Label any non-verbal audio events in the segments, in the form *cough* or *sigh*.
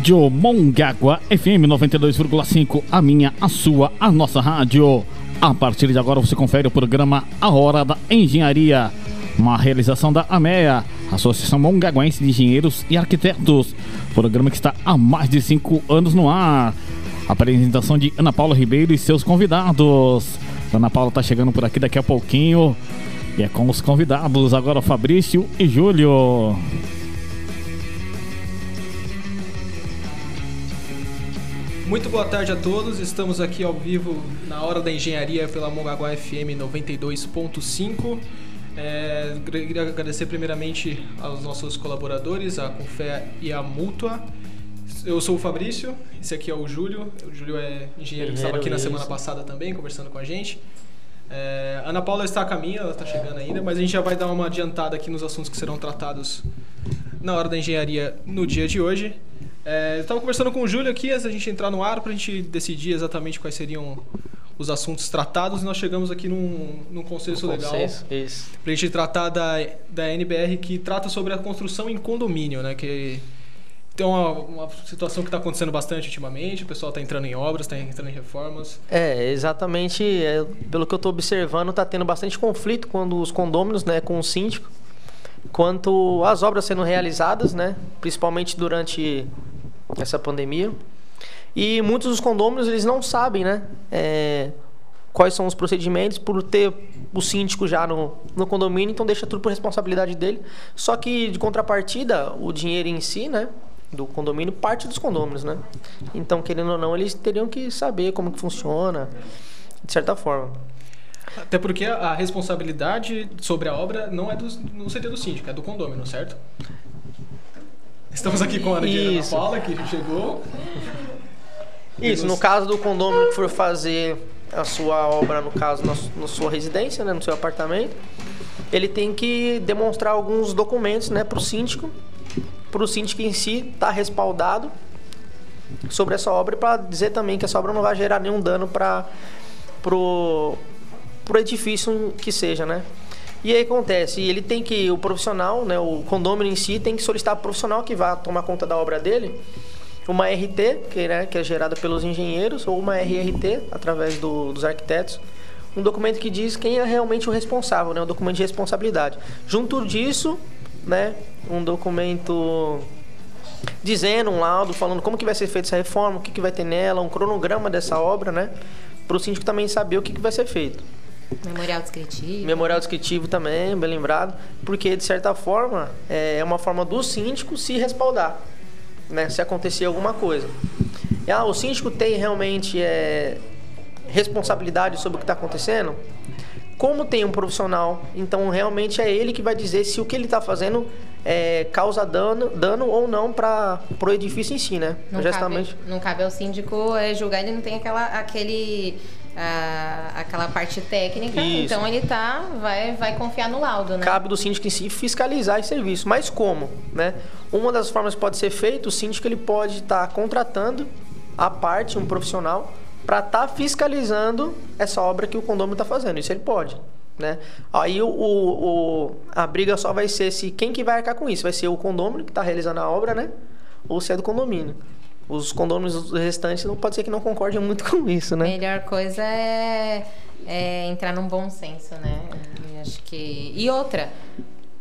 Rádio Mongaguá FM 92,5, a minha, a sua, a nossa rádio. A partir de agora você confere o programa A Hora da Engenharia, uma realização da AMEA, Associação Mongaguense de Engenheiros e Arquitetos. Programa que está há mais de cinco anos no ar. Apresentação de Ana Paula Ribeiro e seus convidados. Ana Paula está chegando por aqui daqui a pouquinho. E é com os convidados agora Fabrício e Júlio. Muito boa tarde a todos. Estamos aqui ao vivo na Hora da Engenharia pela Mongaguá FM 92.5. É, queria agradecer primeiramente aos nossos colaboradores, a Confé e a Mútua. Eu sou o Fabrício, esse aqui é o Júlio. O Júlio é engenheiro que estava aqui na semana passada também, conversando com a gente. É, Ana Paula está a caminho, ela está chegando ainda, mas a gente já vai dar uma adiantada aqui nos assuntos que serão tratados na hora da engenharia no dia de hoje. É, eu estava conversando com o Júlio aqui antes da gente entrar no ar para a gente decidir exatamente quais seriam os assuntos tratados e nós chegamos aqui num, num consenso um legal para a gente tratar da, da NBR que trata sobre a construção em condomínio, né? Que tem uma, uma situação que está acontecendo bastante ultimamente, o pessoal está entrando em obras, está entrando em reformas. É, exatamente, é, pelo que eu estou observando, está tendo bastante conflito quando os condôminos, né, com o síndico, quanto às obras sendo realizadas, né, principalmente durante essa pandemia. E muitos dos condôminos eles não sabem, né? É, quais são os procedimentos por ter o síndico já no, no condomínio, então deixa tudo por responsabilidade dele. Só que de contrapartida, o dinheiro em si, né? Do condomínio parte dos condôminos, né? Então, querendo ou não, eles teriam que saber como que funciona, de certa forma. Até porque a responsabilidade sobre a obra não é do, não seria do síndico, é do condômino, certo? Estamos aqui com a Ana Paula, que chegou. Isso, no caso do condomínio que for fazer a sua obra, no caso, na, na sua residência, né, no seu apartamento, ele tem que demonstrar alguns documentos né, para o síndico, para o síndico em si estar tá respaldado sobre essa obra e para dizer também que essa obra não vai gerar nenhum dano para o edifício que seja, né? E aí acontece, ele tem que, o profissional, né, o condomínio em si, tem que solicitar o profissional que vá tomar conta da obra dele, uma RT, que, né, que é gerada pelos engenheiros, ou uma RRT, através do, dos arquitetos, um documento que diz quem é realmente o responsável, né, um documento de responsabilidade. Junto disso, né, um documento dizendo, um laudo, falando como que vai ser feita essa reforma, o que, que vai ter nela, um cronograma dessa obra, né, para o síndico também saber o que, que vai ser feito. Memorial descritivo. Memorial descritivo também, bem lembrado, porque de certa forma é uma forma do síndico se respaldar, né, se acontecer alguma coisa. E, ah, o síndico tem realmente é, responsabilidade sobre o que está acontecendo? Como tem um profissional, então realmente é ele que vai dizer se o que ele está fazendo é, causa dano, dano ou não para o edifício em si, né? Não, Justamente. cabe, não cabe ao síndico é, julgar, ele não tem aquela, aquele a, aquela parte técnica, Isso. então ele tá, vai, vai confiar no laudo, né? Cabe do síndico em si fiscalizar esse serviço. Mas como? Né? Uma das formas que pode ser feito, o síndico ele pode estar tá contratando a parte, um profissional, para estar tá fiscalizando essa obra que o condomínio está fazendo. Isso ele pode. Né? Aí o, o, a briga só vai ser se quem que vai arcar com isso. Vai ser o condomínio que está realizando a obra, né? Ou se é do condomínio os condôminos restantes não pode ser que não concordem muito *laughs* com isso, né? Melhor coisa é, é entrar num bom senso, né? Eu acho que e outra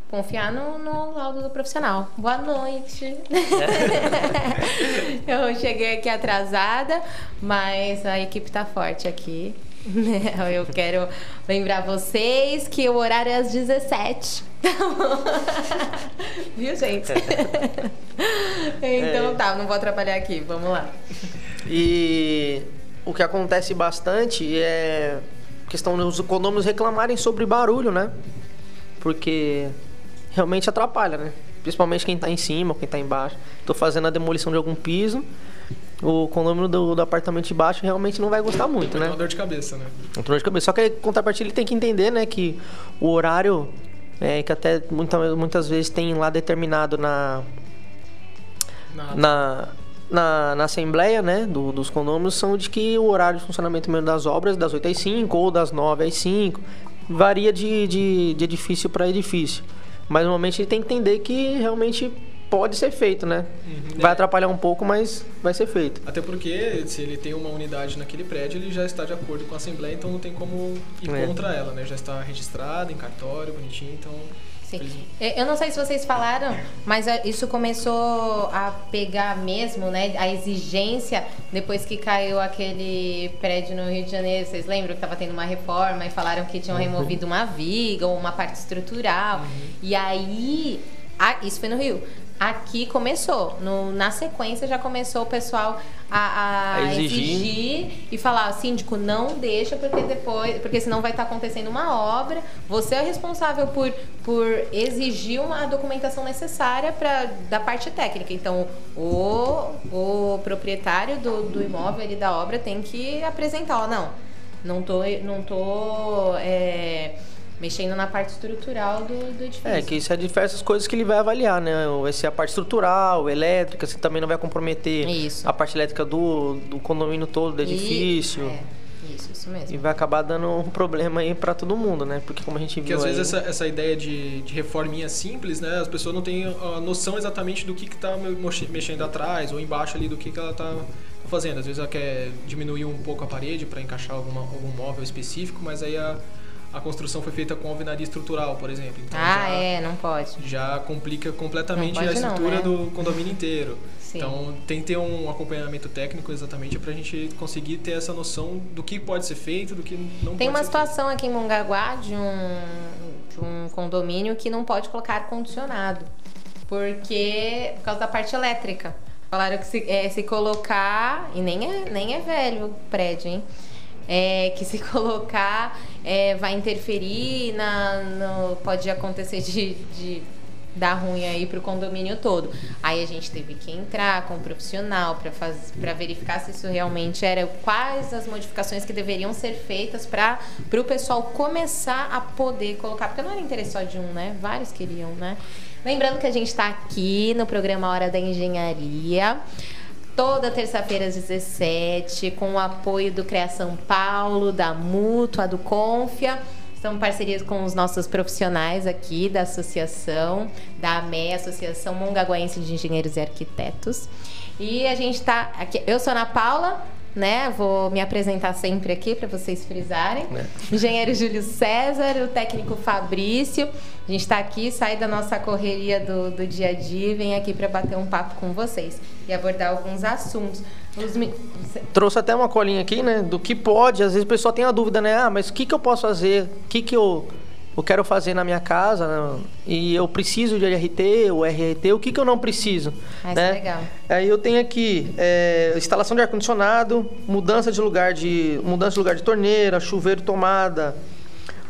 confiar no, no laudo do profissional. Boa noite. *laughs* *laughs* Eu cheguei aqui atrasada, mas a equipe está forte aqui. *laughs* Eu quero lembrar vocês que o horário é às 17. *laughs* Viu, gente? *laughs* então é. tá, não vou atrapalhar aqui, vamos lá. E o que acontece bastante é questão dos condomínios reclamarem sobre barulho, né? Porque realmente atrapalha, né? Principalmente quem está em cima, quem está embaixo. Estou fazendo a demolição de algum piso, o condomínio do, do, apartamento de baixo realmente não vai gostar muito, né? É uma dor de cabeça, né? Uma dor de cabeça. Só que contrapartida ele tem que entender, né, que o horário é, que até muita, muitas vezes tem lá determinado na na, na, na, assembleia né, do, dos condomínios são de que o horário de funcionamento mesmo das obras das 8 às 5 ou das 9 às 5 varia de, de, de edifício para edifício. Mas normalmente ele tem que entender que realmente pode ser feito, né? Uhum. Vai É. atrapalhar um pouco, mas vai ser feito. Até porque se ele tem uma unidade naquele prédio, ele já está de acordo com a Assembleia, então não tem como ir É. contra ela, né? Já está registrado em cartório, bonitinho, então... Sim. eles- Eu não sei se vocês falaram, mas é, isso começou a pegar mesmo, né? A exigência depois que caiu aquele prédio no Rio de Janeiro. Vocês lembram que estava tendo uma reforma e falaram que tinham removido uma viga ou uma parte estrutural. E aí, a- isso foi no Rio. Aqui começou, no- na sequência já começou o pessoal a, a A exigir. exigir e falar, síndico, não deixa, porque depois, porque senão vai estar acontecendo uma obra. Você é responsável por, por exigir uma documentação necessária para da parte técnica. Então, o, o proprietário do, do imóvel ali da obra tem que apresentar, ó, não, não tô, não tô é, mexendo na parte estrutural do, do edifício. É, que isso é diversas coisas que ele vai avaliar, né? Vai ser a parte estrutural, elétrica, você também não vai comprometer Isso. a parte elétrica do, do condomínio todo, do E- edifício. é, isso, isso mesmo. E vai acabar dando um problema aí pra todo mundo, né? Porque como a gente Porque viu às aí... vezes essa, essa ideia de, de reforminha simples, né? As pessoas não têm a noção exatamente do que que tá mexendo atrás ou embaixo ali do que que ela tá fazendo. Às vezes ela quer diminuir um pouco a parede para encaixar alguma, algum móvel específico, mas aí a, a construção foi feita com alvenaria estrutural, por exemplo. Então Ah, já, é, não pode. já complica completamente a pode não, estrutura né? do condomínio inteiro. Sim. Então tem que ter um acompanhamento técnico exatamente para a gente conseguir ter essa noção do que pode ser feito, do que não Tem pode uma ser situação aqui em Mongaguá de um, de um condomínio que não pode colocar ar-condicionado. Porque. Por causa da parte elétrica. Falaram que se, é, se colocar. E nem é, nem é velho o prédio, hein? É, que se *laughs* colocar é, vai interferir na. No, pode acontecer de, de dar ruim aí pro condomínio todo. Aí a gente teve que entrar com um profissional para para verificar se isso realmente era quais as modificações que deveriam ser feitas para o pessoal começar a poder colocar, porque não era interesse só de um, né? Vários queriam, né? Lembrando que a gente está aqui no programa Hora da Engenharia. Toda terça-feira às 17, com o apoio do CREA São Paulo, da Mútua, do Confia. São parcerias com os nossos profissionais aqui da associação, da AME, Associação Mongaguaense de Engenheiros e Arquitetos. E a gente está aqui. Eu sou Ana Paula, né? Vou me apresentar sempre aqui para vocês frisarem. Engenheiro Júlio César, o técnico Fabrício. A gente está aqui, sai da nossa correria do, do dia a dia e vem aqui para bater um papo com vocês e abordar alguns assuntos. Trouxe até uma colinha aqui, né? Do que pode. Às vezes o pessoal tem a dúvida, né? Ah, mas o que, que eu posso fazer? O que, que eu, eu quero fazer na minha casa? né? E eu preciso de RT ou RRT? O que, que eu não preciso? Ah, isso né? é legal. Aí eu tenho aqui é, instalação de ar-condicionado, mudança de lugar de mudança de lugar de torneira, chuveiro, tomada,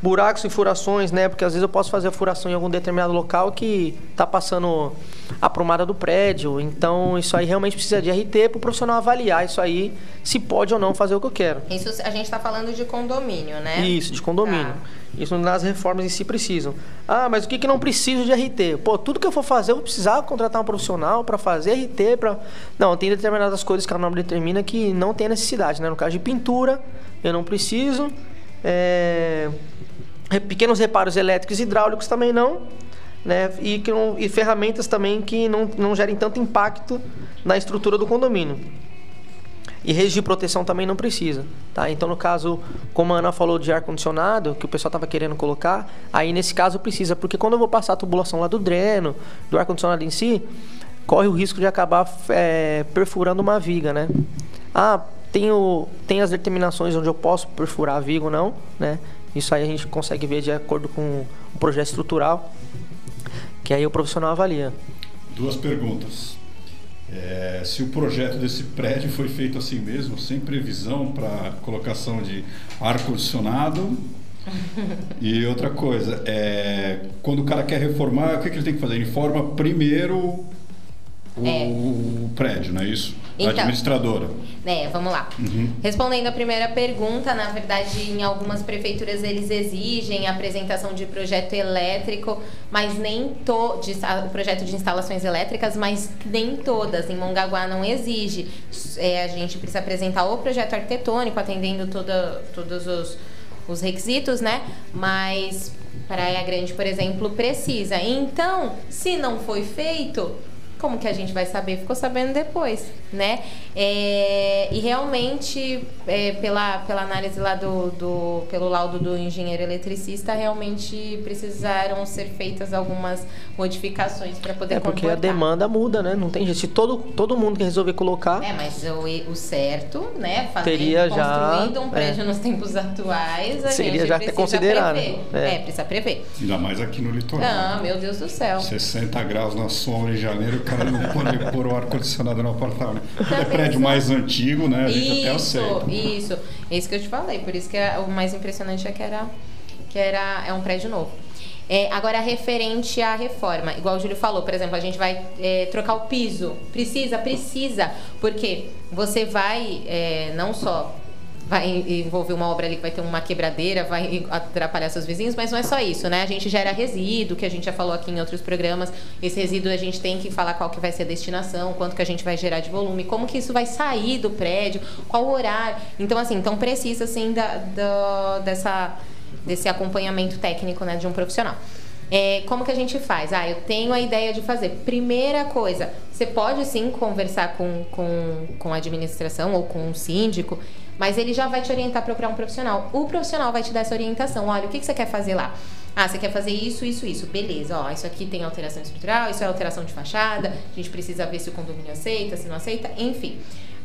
buracos e furações, né? Porque às vezes eu posso fazer a furação em algum determinado local que tá passando a prumada do prédio. Então isso aí realmente precisa de RT para o profissional avaliar isso aí se pode ou não fazer o que eu quero. Isso a gente está falando de condomínio, né? Isso, de condomínio. Tá. Isso nas reformas em si precisam. Ah, mas o que, que não preciso de RT? Pô, tudo que eu for fazer, eu vou precisar contratar um profissional para fazer RT. Pra... Não, tem determinadas coisas que a norma determina que não tem necessidade. Né? No caso de pintura, eu não preciso. É, Pequenos reparos elétricos e hidráulicos também não. Né? E, que não- e ferramentas também que não, não gerem tanto impacto na estrutura do condomínio. E redes de proteção também não precisa, tá? Então, no caso, como a Ana falou de ar-condicionado, que o pessoal estava querendo colocar, aí nesse caso precisa, porque quando eu vou passar a tubulação lá do dreno, do ar-condicionado em si, corre o risco de acabar é, perfurando uma viga, né? Ah, tem, o, tem as determinações onde eu posso perfurar a viga ou não, né? Isso aí a gente consegue ver de acordo com o projeto estrutural, que aí o profissional avalia. Duas perguntas. É, se o projeto desse prédio foi feito assim mesmo, sem previsão para colocação de ar-condicionado. *laughs* e outra coisa, é, quando o cara quer reformar, o que, que ele tem que fazer? Ele informa primeiro o, É. o prédio, não é isso? Então. administradora. É, vamos lá. Respondendo a primeira pergunta, na verdade, em algumas prefeituras eles exigem a apresentação de projeto elétrico, mas nem to, de, o projeto de instalações elétricas, mas nem todas. Em Mongaguá não exige. É, a gente precisa apresentar o projeto arquitetônico, atendendo toda, todos os, os requisitos, né? Mas Praia Grande, por exemplo, precisa. Então, se não foi feito, Como que a gente vai saber? Ficou sabendo depois, né? É, e realmente, é, pela, pela análise lá do, do. pelo laudo do engenheiro eletricista, realmente precisaram ser feitas algumas modificações para poder É porque comportar. a demanda muda, né? Não tem jeito. Se todo, todo mundo que resolver colocar, É, mas o, o certo, né? Fazendo, Teria já- construindo um prédio é. nos tempos atuais, a Seria gente já precisa considerado, prever. é. É. precisa prever. Ainda mais aqui no litoral. Ah, meu Deus do céu. 60 graus na sombra em janeiro, o cara não pode pôr o ar-condicionado no apartamento. Quando é? Prédio mais antigo, né? A gente até Isso, aceita. isso. É isso que eu te falei. Por isso que é- o mais impressionante é que era, que era é um prédio novo. É, agora, referente à reforma, igual o Júlio falou, por exemplo, a gente vai é, trocar o piso. Precisa? Precisa. Porque você vai é, não só vai envolver uma obra ali que vai ter uma quebradeira, vai atrapalhar seus vizinhos, mas não é só isso, né? A gente gera resíduo, que a gente já falou aqui em outros programas. Esse resíduo a gente tem que falar qual que vai ser a destinação, quanto que a gente vai gerar de volume, como que isso vai sair do prédio, qual horário. Então, assim, então precisa, assim, da, da- dessa, desse acompanhamento técnico, né, de um profissional. É, como que a gente faz? Ah, eu tenho a ideia de fazer. Primeira coisa, você pode sim conversar com, com, com a administração ou com o síndico, mas ele já vai te orientar para procurar um profissional. O profissional vai te dar essa orientação. Olha, o que, que você quer fazer lá? Ah, você quer fazer isso, isso, isso. Beleza, ó, isso aqui tem alteração estrutural, isso é alteração de fachada, a gente precisa ver se o condomínio aceita, se não aceita, enfim.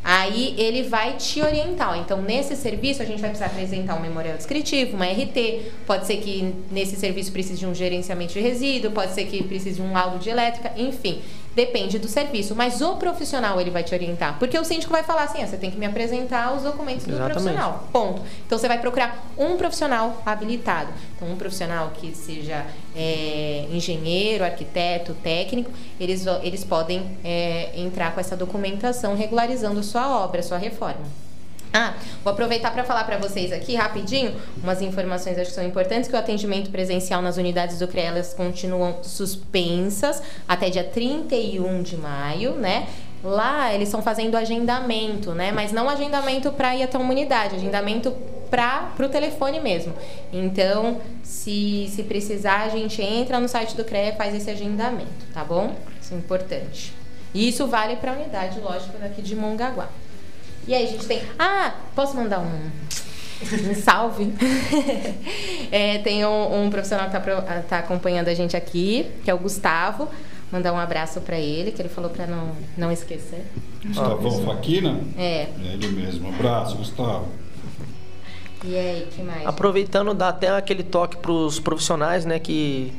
Aí ele vai te orientar. Então, nesse serviço, a gente vai precisar apresentar um memorial descritivo, uma RT. Pode ser que nesse serviço precise de um gerenciamento de resíduo, pode ser que precise de um laudo de elétrica, enfim. Depende do serviço. Mas o profissional ele vai te orientar. Porque o síndico vai falar assim: ah, você tem que me apresentar os documentos do Exatamente. profissional. Ponto. Então você vai procurar um profissional habilitado. Então, um profissional que seja é, engenheiro, arquiteto, técnico, eles, eles podem é, entrar com essa documentação regularizando sua obra, sua reforma. Ah, vou aproveitar para falar para vocês aqui rapidinho umas informações acho que são importantes que o atendimento presencial nas unidades do CREA elas continuam suspensas até dia 31 de maio, né? Lá eles estão fazendo agendamento, né? Mas não agendamento para ir até uma unidade, agendamento para o telefone mesmo. Então, se, se precisar, a gente entra no site do CREA e faz esse agendamento, tá bom? Isso é importante. E isso vale para a unidade, lógico, daqui de Mongaguá. E aí a gente tem. Ah, posso mandar um. Um salve. *laughs* É, tem um, um profissional que está tá acompanhando a gente aqui, que é o Gustavo. Mandar um abraço para ele, que ele falou para não, não esquecer. Gustavão Faquina? É. É ele mesmo. Abraço, Gustavo. E aí, que mais? Aproveitando, dá até aquele toque para os profissionais, né, que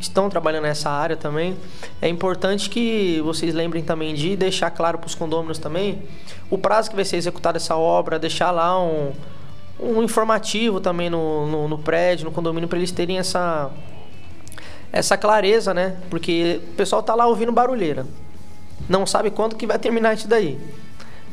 estão trabalhando nessa área também. É importante que vocês lembrem também de deixar claro para os condôminos também o prazo que vai ser executada essa obra, deixar lá um, um informativo também no, no, no prédio, no condomínio, para eles terem essa essa clareza, né? Porque o pessoal tá lá ouvindo barulheira. Não sabe quando que vai terminar isso daí.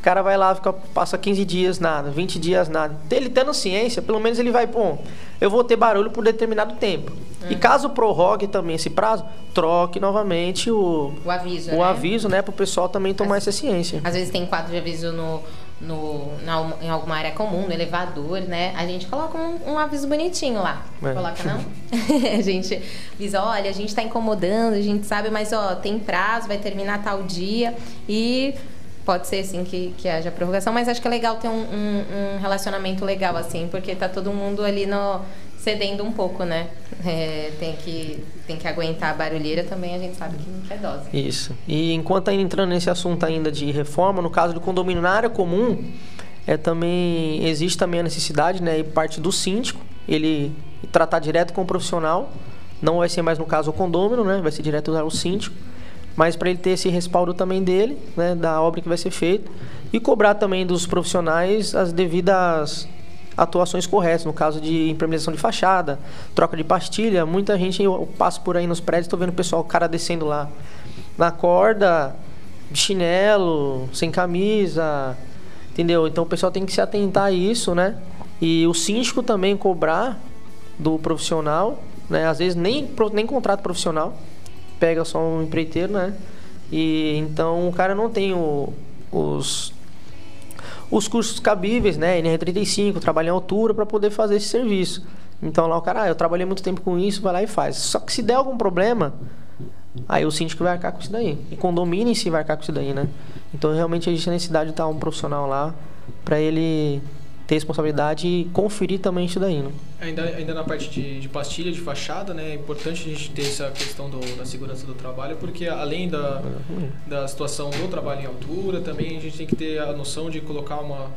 O cara vai lá, fica, passa 15 dias, nada, 20 dias, nada. Ele tendo ciência, pelo menos ele vai, pô, eu vou ter barulho por determinado tempo. E caso prorrogue também esse prazo, troque novamente o, O aviso, o né? aviso, né, pro pessoal também tomar essa ciência. Às vezes tem quadro de aviso no, no, na- em alguma área comum, no elevador, né? A gente coloca um, um aviso bonitinho lá. É. Coloca não? *laughs* *laughs* a gente avisa, olha, a gente tá incomodando, a gente sabe, mas ó, tem prazo, vai terminar tal dia e pode ser sim que, que haja prorrogação, mas acho que é legal ter um, um- um relacionamento legal, assim, porque tá todo mundo ali no cedendo um pouco, né? É, tem, que, tem que aguentar a barulheira também, a gente sabe que é dose. Isso. E enquanto ainda entrando nesse assunto ainda de reforma, no caso do condomínio na área comum, é também existe também a necessidade, né, e parte do síndico, ele tratar direto com o profissional. Não vai ser mais no caso o condômino, né, vai ser direto ao síndico, mas para ele ter esse respaldo também dele, né, da obra que vai ser feita e cobrar também dos profissionais as devidas atuações corretas, no caso de impermeabilização de fachada, troca de pastilha. Muita gente, eu passo por aí nos prédios, estou vendo o pessoal, o cara descendo lá na corda, de chinelo, sem camisa, entendeu? Então o pessoal tem que se atentar a isso, né? E o síndico também cobrar do profissional, né? Às vezes nem, nem contrato profissional, pega só um empreiteiro, né? E então o cara não tem o- os os custos cabíveis, né? NR35, trabalhar em altura para poder fazer esse serviço. Então lá o cara, ah, eu trabalhei muito tempo com isso, vai lá e faz. Só que se der algum problema, aí o síndico vai arcar com isso daí. E condomínio em si vai arcar com isso daí, né? Então realmente existe a necessidade de estar um profissional lá para ele ter responsabilidade e conferir também isso daí, né? Ainda, ainda na parte de, de pastilha, de fachada, né? É importante a gente ter essa questão do, da segurança do trabalho, porque além da, da situação do trabalho em altura, também a gente tem que ter a noção de colocar uma,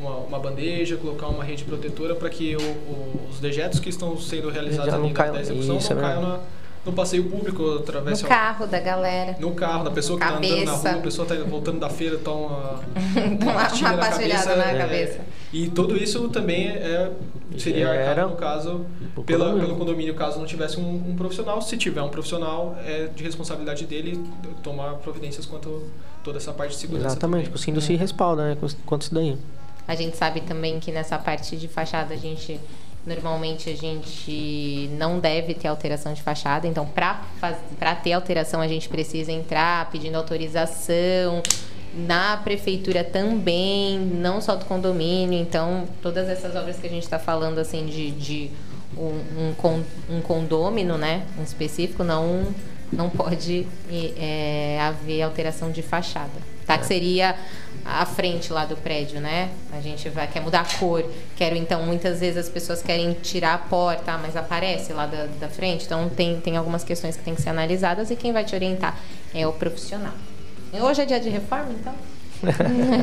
uma, uma bandeja, colocar uma rede protetora para que o, o, os dejetos que estão sendo realizados ali na execução isso, não é caiam na, no passeio público, através No carro da galera. no carro, da pessoa que está andando na Cabeça. rua, a pessoa está voltando da feira, toma *laughs* uma, Uma- uma na cabeça, na é, cabeça. E tudo isso também é, seria Era arcado, no caso, pela, condomínio. pelo condomínio, caso não tivesse um, um profissional. Se tiver um profissional, é de responsabilidade dele tomar providências quanto a toda essa parte de segurança. Exatamente, também. o síndico se respalda, né? Quanto isso daí. A gente sabe também que nessa parte de fachada a gente normalmente a gente não deve ter alteração de fachada, então para para ter alteração a gente precisa entrar pedindo autorização. Na prefeitura também, não só do condomínio, então todas essas obras que a gente está falando assim de, de um, um, con- um condômino, né, em específico, não não pode é, haver alteração de fachada, tá? Que seria a frente lá do prédio, né? A gente vai quer mudar a cor, quero então muitas vezes as pessoas querem tirar a porta, ah, mas aparece lá da, da frente, então tem tem algumas questões que tem que ser analisadas e quem vai te orientar é o profissional. Hoje é dia de reforma, então? *laughs*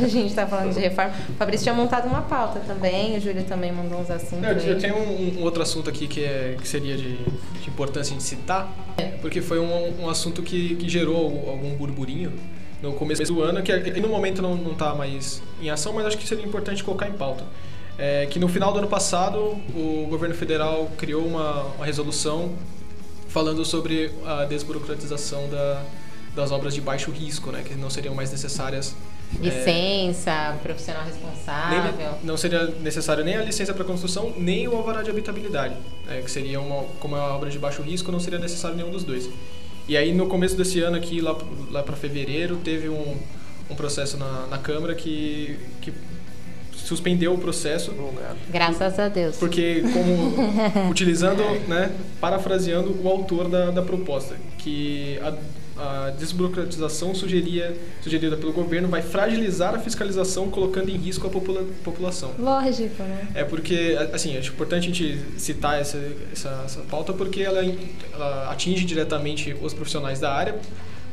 a gente tá falando de reforma. O Fabrício tinha montado uma pauta também, o Júlio também mandou uns assuntos. Eu, eu tenho um, um outro assunto aqui que, é, que seria de, de importância de citar, porque foi um, um assunto que, que gerou algum burburinho no começo do ano, que é- no momento não está mais em ação, mas acho que seria importante colocar em pauta. É que no final do ano passado, o governo federal criou uma, uma resolução falando sobre a desburocratização da, das obras de baixo risco, né, que não seriam mais necessárias Licença, profissional responsável. nem, não seria necessário nem a licença para construção, nem o alvará de habitabilidade, né, que seria uma, como é uma obra de baixo risco, não seria necessário nenhum dos dois. E aí no começo desse ano aqui, lá, lá para fevereiro, teve um, um processo na, na Câmara que, que suspendeu o processo Graças a Deus. porque como *laughs* utilizando, né, parafraseando o autor da, da proposta, que a, a desburocratização sugeria, sugerida pelo governo vai fragilizar a fiscalização, colocando em risco a popula- população. Lógico, né? É porque, assim, acho importante a gente citar essa, essa, essa pauta porque ela, ela atinge diretamente os profissionais da área,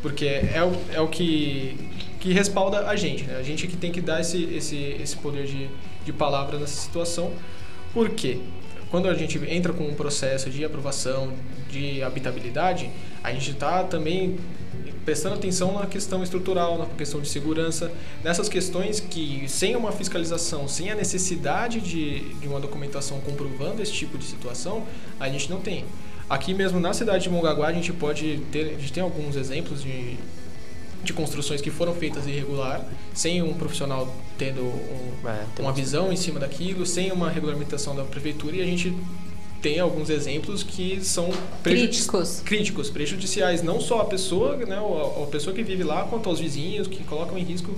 porque é o, é o que, que respalda a gente, né? A gente que tem que dar esse, esse, esse poder de, de palavra nessa situação. Por quê? Quando a gente entra com um processo de aprovação de habitabilidade, a gente está também prestando atenção na questão estrutural, na questão de segurança, nessas questões que, sem uma fiscalização, sem a necessidade de, de uma documentação comprovando esse tipo de situação, a gente não tem. Aqui mesmo na cidade de Mongaguá, a gente pode ter, a gente tem alguns exemplos de, de construções que foram feitas irregular, sem um profissional tendo um, É, uma visão em cima daquilo, sem uma regulamentação da prefeitura, e a gente tem alguns exemplos que são prejudici- Críticos. críticos, prejudiciais, não só a pessoa, né, a, a pessoa que vive lá, quanto aos vizinhos, que colocam em risco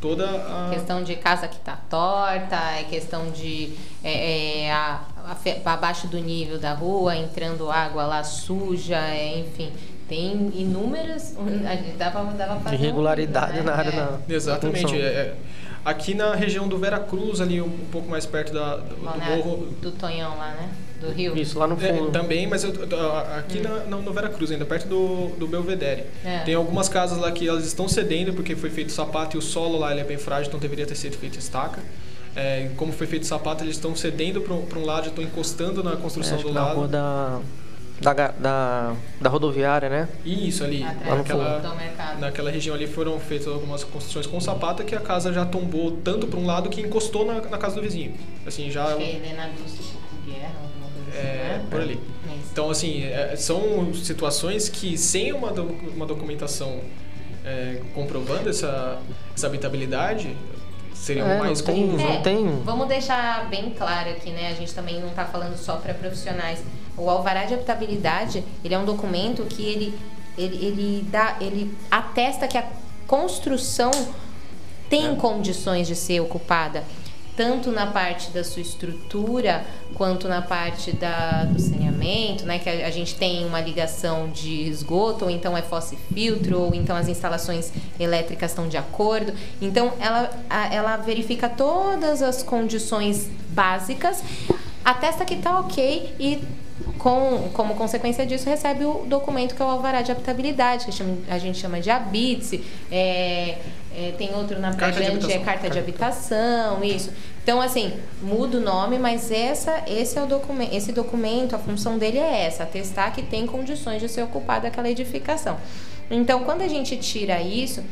toda a... Questão de casa que tá torta, é questão de é, é, a- a abaixo do nível da rua, entrando água lá suja, é, enfim. Tem inúmeras. A gente dava, dava pra um irregularidade vídeo, né? na área É. da Exatamente. é- é. aqui na região do Vera Cruz, ali um, um pouco mais perto da, do, do Balneário morro... do Tonhão lá, né? Do Rio. Isso, lá no É, fundo. também, mas eu, aqui na, no, no Vera Cruz, ainda perto do, do Belvedere. É. Tem algumas casas lá que elas estão cedendo porque foi feito sapato e o solo lá ele é bem frágil, então deveria ter sido feito estaca. É, como foi feito sapato, eles estão cedendo para um lado, estão encostando na É, construção acho do que na lado. rua da, da, da, da rodoviária, né? Isso ali, Atrás naquela, naquela região ali foram feitas algumas construções com sapato que a casa já tombou tanto para um lado que encostou na, na casa do vizinho. Assim, já Acho que é Helena Guerra, alguma coisa assim, é, né? por ali. É. Então, assim, é, são situações que sem uma, do- uma documentação é, comprovando essa, essa habitabilidade seriam É, mais não tem- comuns. não né? É, tem- Vamos deixar bem claro aqui, né? A gente também não está falando só para profissionais. O alvará de habitabilidade, ele é um documento que ele, ele, ele dá, ele atesta que a construção tem condições de ser ocupada. tanto na parte da sua estrutura quanto na parte da, do saneamento, né? Que a, a, gente tem uma ligação de esgoto, ou então é fosse filtro, ou então as instalações elétricas estão de acordo. Então ela, a, ela verifica todas as condições básicas, atesta que está ok e com, como consequência disso, recebe o documento que é o alvará de habitabilidade, que a gente chama de habite, é, é, tem outro na Prevent, é carta de habitação, isso. Então, assim, muda o nome, mas essa, esse é o documento, esse documento, a função dele é essa, atestar que tem condições de ser ocupado aquela edificação. Então, quando a gente tira isso,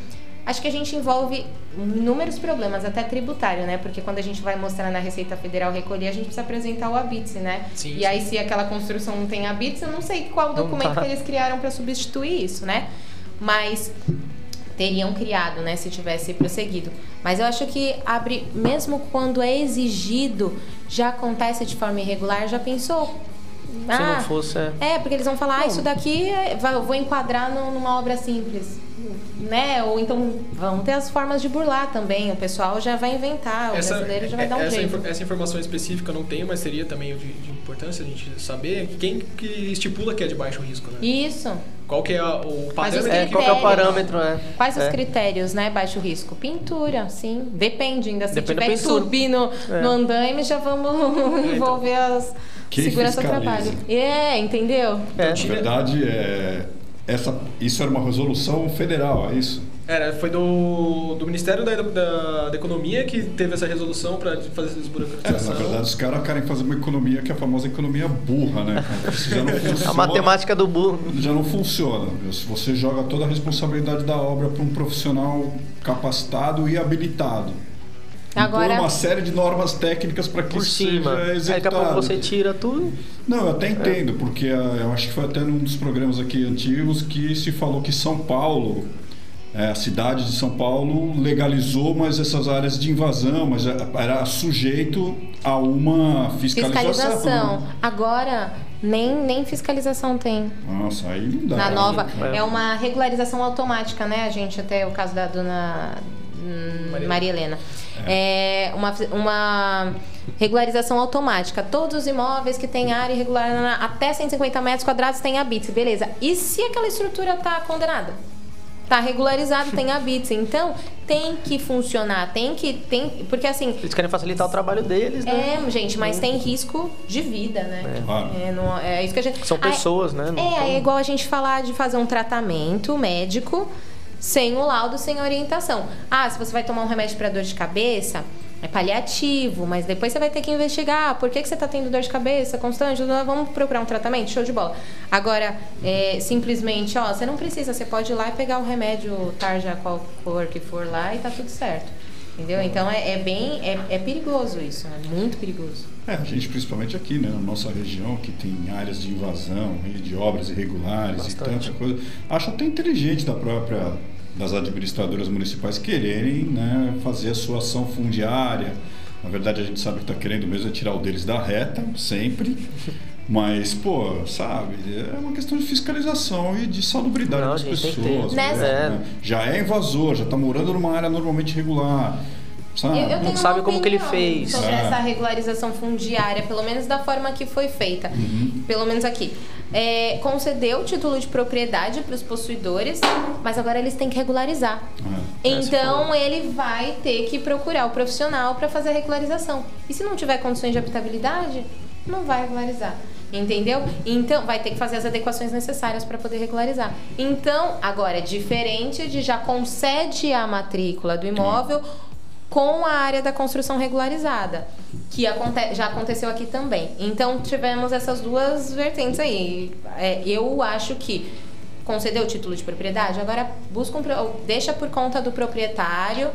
acho que a gente envolve inúmeros problemas, até tributário, né? Porque quando a gente vai mostrar na Receita Federal recolher, a gente precisa apresentar o ABITS, né? Sim, e sim. aí, se aquela construção não tem ABITS, eu não sei qual o documento tá. que eles criaram para substituir isso, né? Mas teriam criado, né, se tivesse prosseguido. Mas eu acho que abre, mesmo quando é exigido, já acontece de forma irregular, já pensou? Ah, se não ah, fosse. É, é porque eles vão falar, ah, isso daqui eu vou enquadrar numa obra simples né? Ou então vão ter as formas de burlar também. O pessoal já vai inventar, o essa, brasileiro já vai dar um essa jeito. essa informação específica eu não tenho, mas seria também de, de, importância a gente saber quem que estipula que é de baixo risco, né? Isso. Qual que é o parâmetro? É, qual é o parâmetro, é. Quais é. os critérios, né? Baixo risco? Pintura, sim. Depende ainda. Se Depende tiver que subir no, é. no andaime, já vamos então. envolver as... Quem segurança do trabalho. É, entendeu? É. Na verdade, é essa, isso era uma resolução federal, é isso? Era, foi do, do Ministério da, da, da Economia que teve essa resolução para fazer essa desburocratização. É, na verdade, os caras querem fazer uma economia que é a famosa economia burra, né? *laughs* Isso já não funciona, a matemática do burro. Já não funciona. Se você joga toda a responsabilidade da obra para um profissional capacitado e habilitado. Agora... uma série de normas técnicas para que Por isso cima. seja executado. Daqui a pouco você tira tudo. Não, eu até entendo, é. porque ah, eu acho que foi até num dos programas aqui antigos que se falou que São Paulo, é, a cidade de São Paulo legalizou, mas essas áreas de invasão, mas era sujeito a uma fiscalização. Fiscalização. Agora nem, nem fiscalização tem. Nossa, aí não dá. Na nova. É. é uma regularização automática, né? A gente até o caso da dona Maria, Maria Helena. É. é, uma, uma regularização automática. Todos os imóveis que têm área irregular até 150 metros quadrados têm habites, beleza. E se aquela estrutura está condenada? Está regularizado, tem habites. Então, tem que funcionar, tem que. Tem, porque assim. Eles querem facilitar o trabalho deles, né? É, gente, mas tem risco de vida, né? É, é, não, é isso que a gente. São pessoas, né? Não é, é igual a gente falar de fazer um tratamento médico sem o laudo, sem orientação. Ah, se você vai tomar um remédio para dor de cabeça, é paliativo, mas depois você vai ter que investigar por que, que você está tendo dor de cabeça constante. Vamos procurar um tratamento? Show de bola. Agora, é, simplesmente, ó, você não precisa, você pode ir lá e pegar o remédio tarja qual for que for lá e tá tudo certo. Entendeu? Então é, é bem. É, é, perigoso isso, é muito perigoso. É, a gente, principalmente aqui, né, na nossa região, que tem áreas de invasão, de obras irregulares Bastante. e tanta coisa, acho até inteligente da própria das administradoras municipais quererem né, fazer a sua ação fundiária. Na verdade, a gente sabe que está querendo mesmo é tirar o deles da reta, sempre. Mas, pô, sabe, é uma questão de fiscalização e de salubridade Não, das pessoas. Né? É. Já é invasor, já está morando numa área normalmente regular. Sabe? Eu, eu não sabe como que ele fez. Sobre é. essa regularização fundiária, pelo menos da forma que foi feita. Uhum. Pelo menos aqui. É, concedeu o título de propriedade para os possuidores, mas agora eles têm que regularizar. É. é então ele vai ter que procurar o profissional para fazer a regularização. E se não tiver condições de habitabilidade, não vai regularizar. Entendeu? Então, vai ter que fazer as adequações necessárias para poder regularizar. Então, agora, é diferente de já concede a matrícula do imóvel com a área da construção regularizada, que aconte já aconteceu aqui também. Então, tivemos essas duas vertentes aí. É, eu acho que concedeu o título de propriedade, agora busca um, deixa por conta do proprietário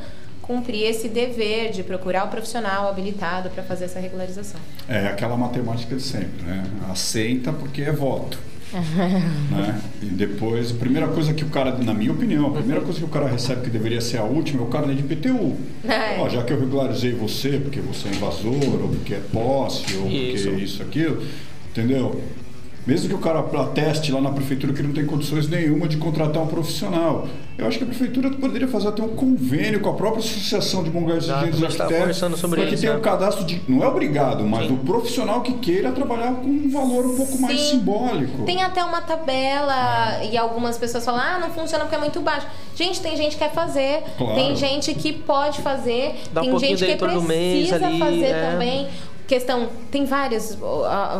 cumprir esse dever de procurar o profissional habilitado para fazer essa regularização. É aquela matemática de sempre, né? Aceita porque é voto. *laughs* né? E depois, a primeira coisa que o cara, na minha opinião, a primeira coisa que o cara recebe que deveria ser a última é o cara de PTU. É. Ó, já que eu regularizei você porque você é invasor, ou porque é posse, ou isso. porque isso, aquilo, entendeu? Mesmo que o cara ateste lá na prefeitura que não tem condições nenhuma de contratar um profissional. Eu acho que a prefeitura poderia fazer até um convênio com a própria Associação de Bom Gás Já, Engenheiros a gente tá conversando sobre para que isso, tenha né? um cadastro de. Não é obrigado, mas Sim. do profissional que queira trabalhar com um valor um pouco mais Sim. simbólico. Tem até uma tabela e algumas pessoas falam, ah, não funciona porque é muito baixo. Gente, tem gente que quer fazer, Claro. tem gente que pode fazer, Dá um tem pouquinho gente que mês precisa ali, fazer é. também. Questão, tem várias,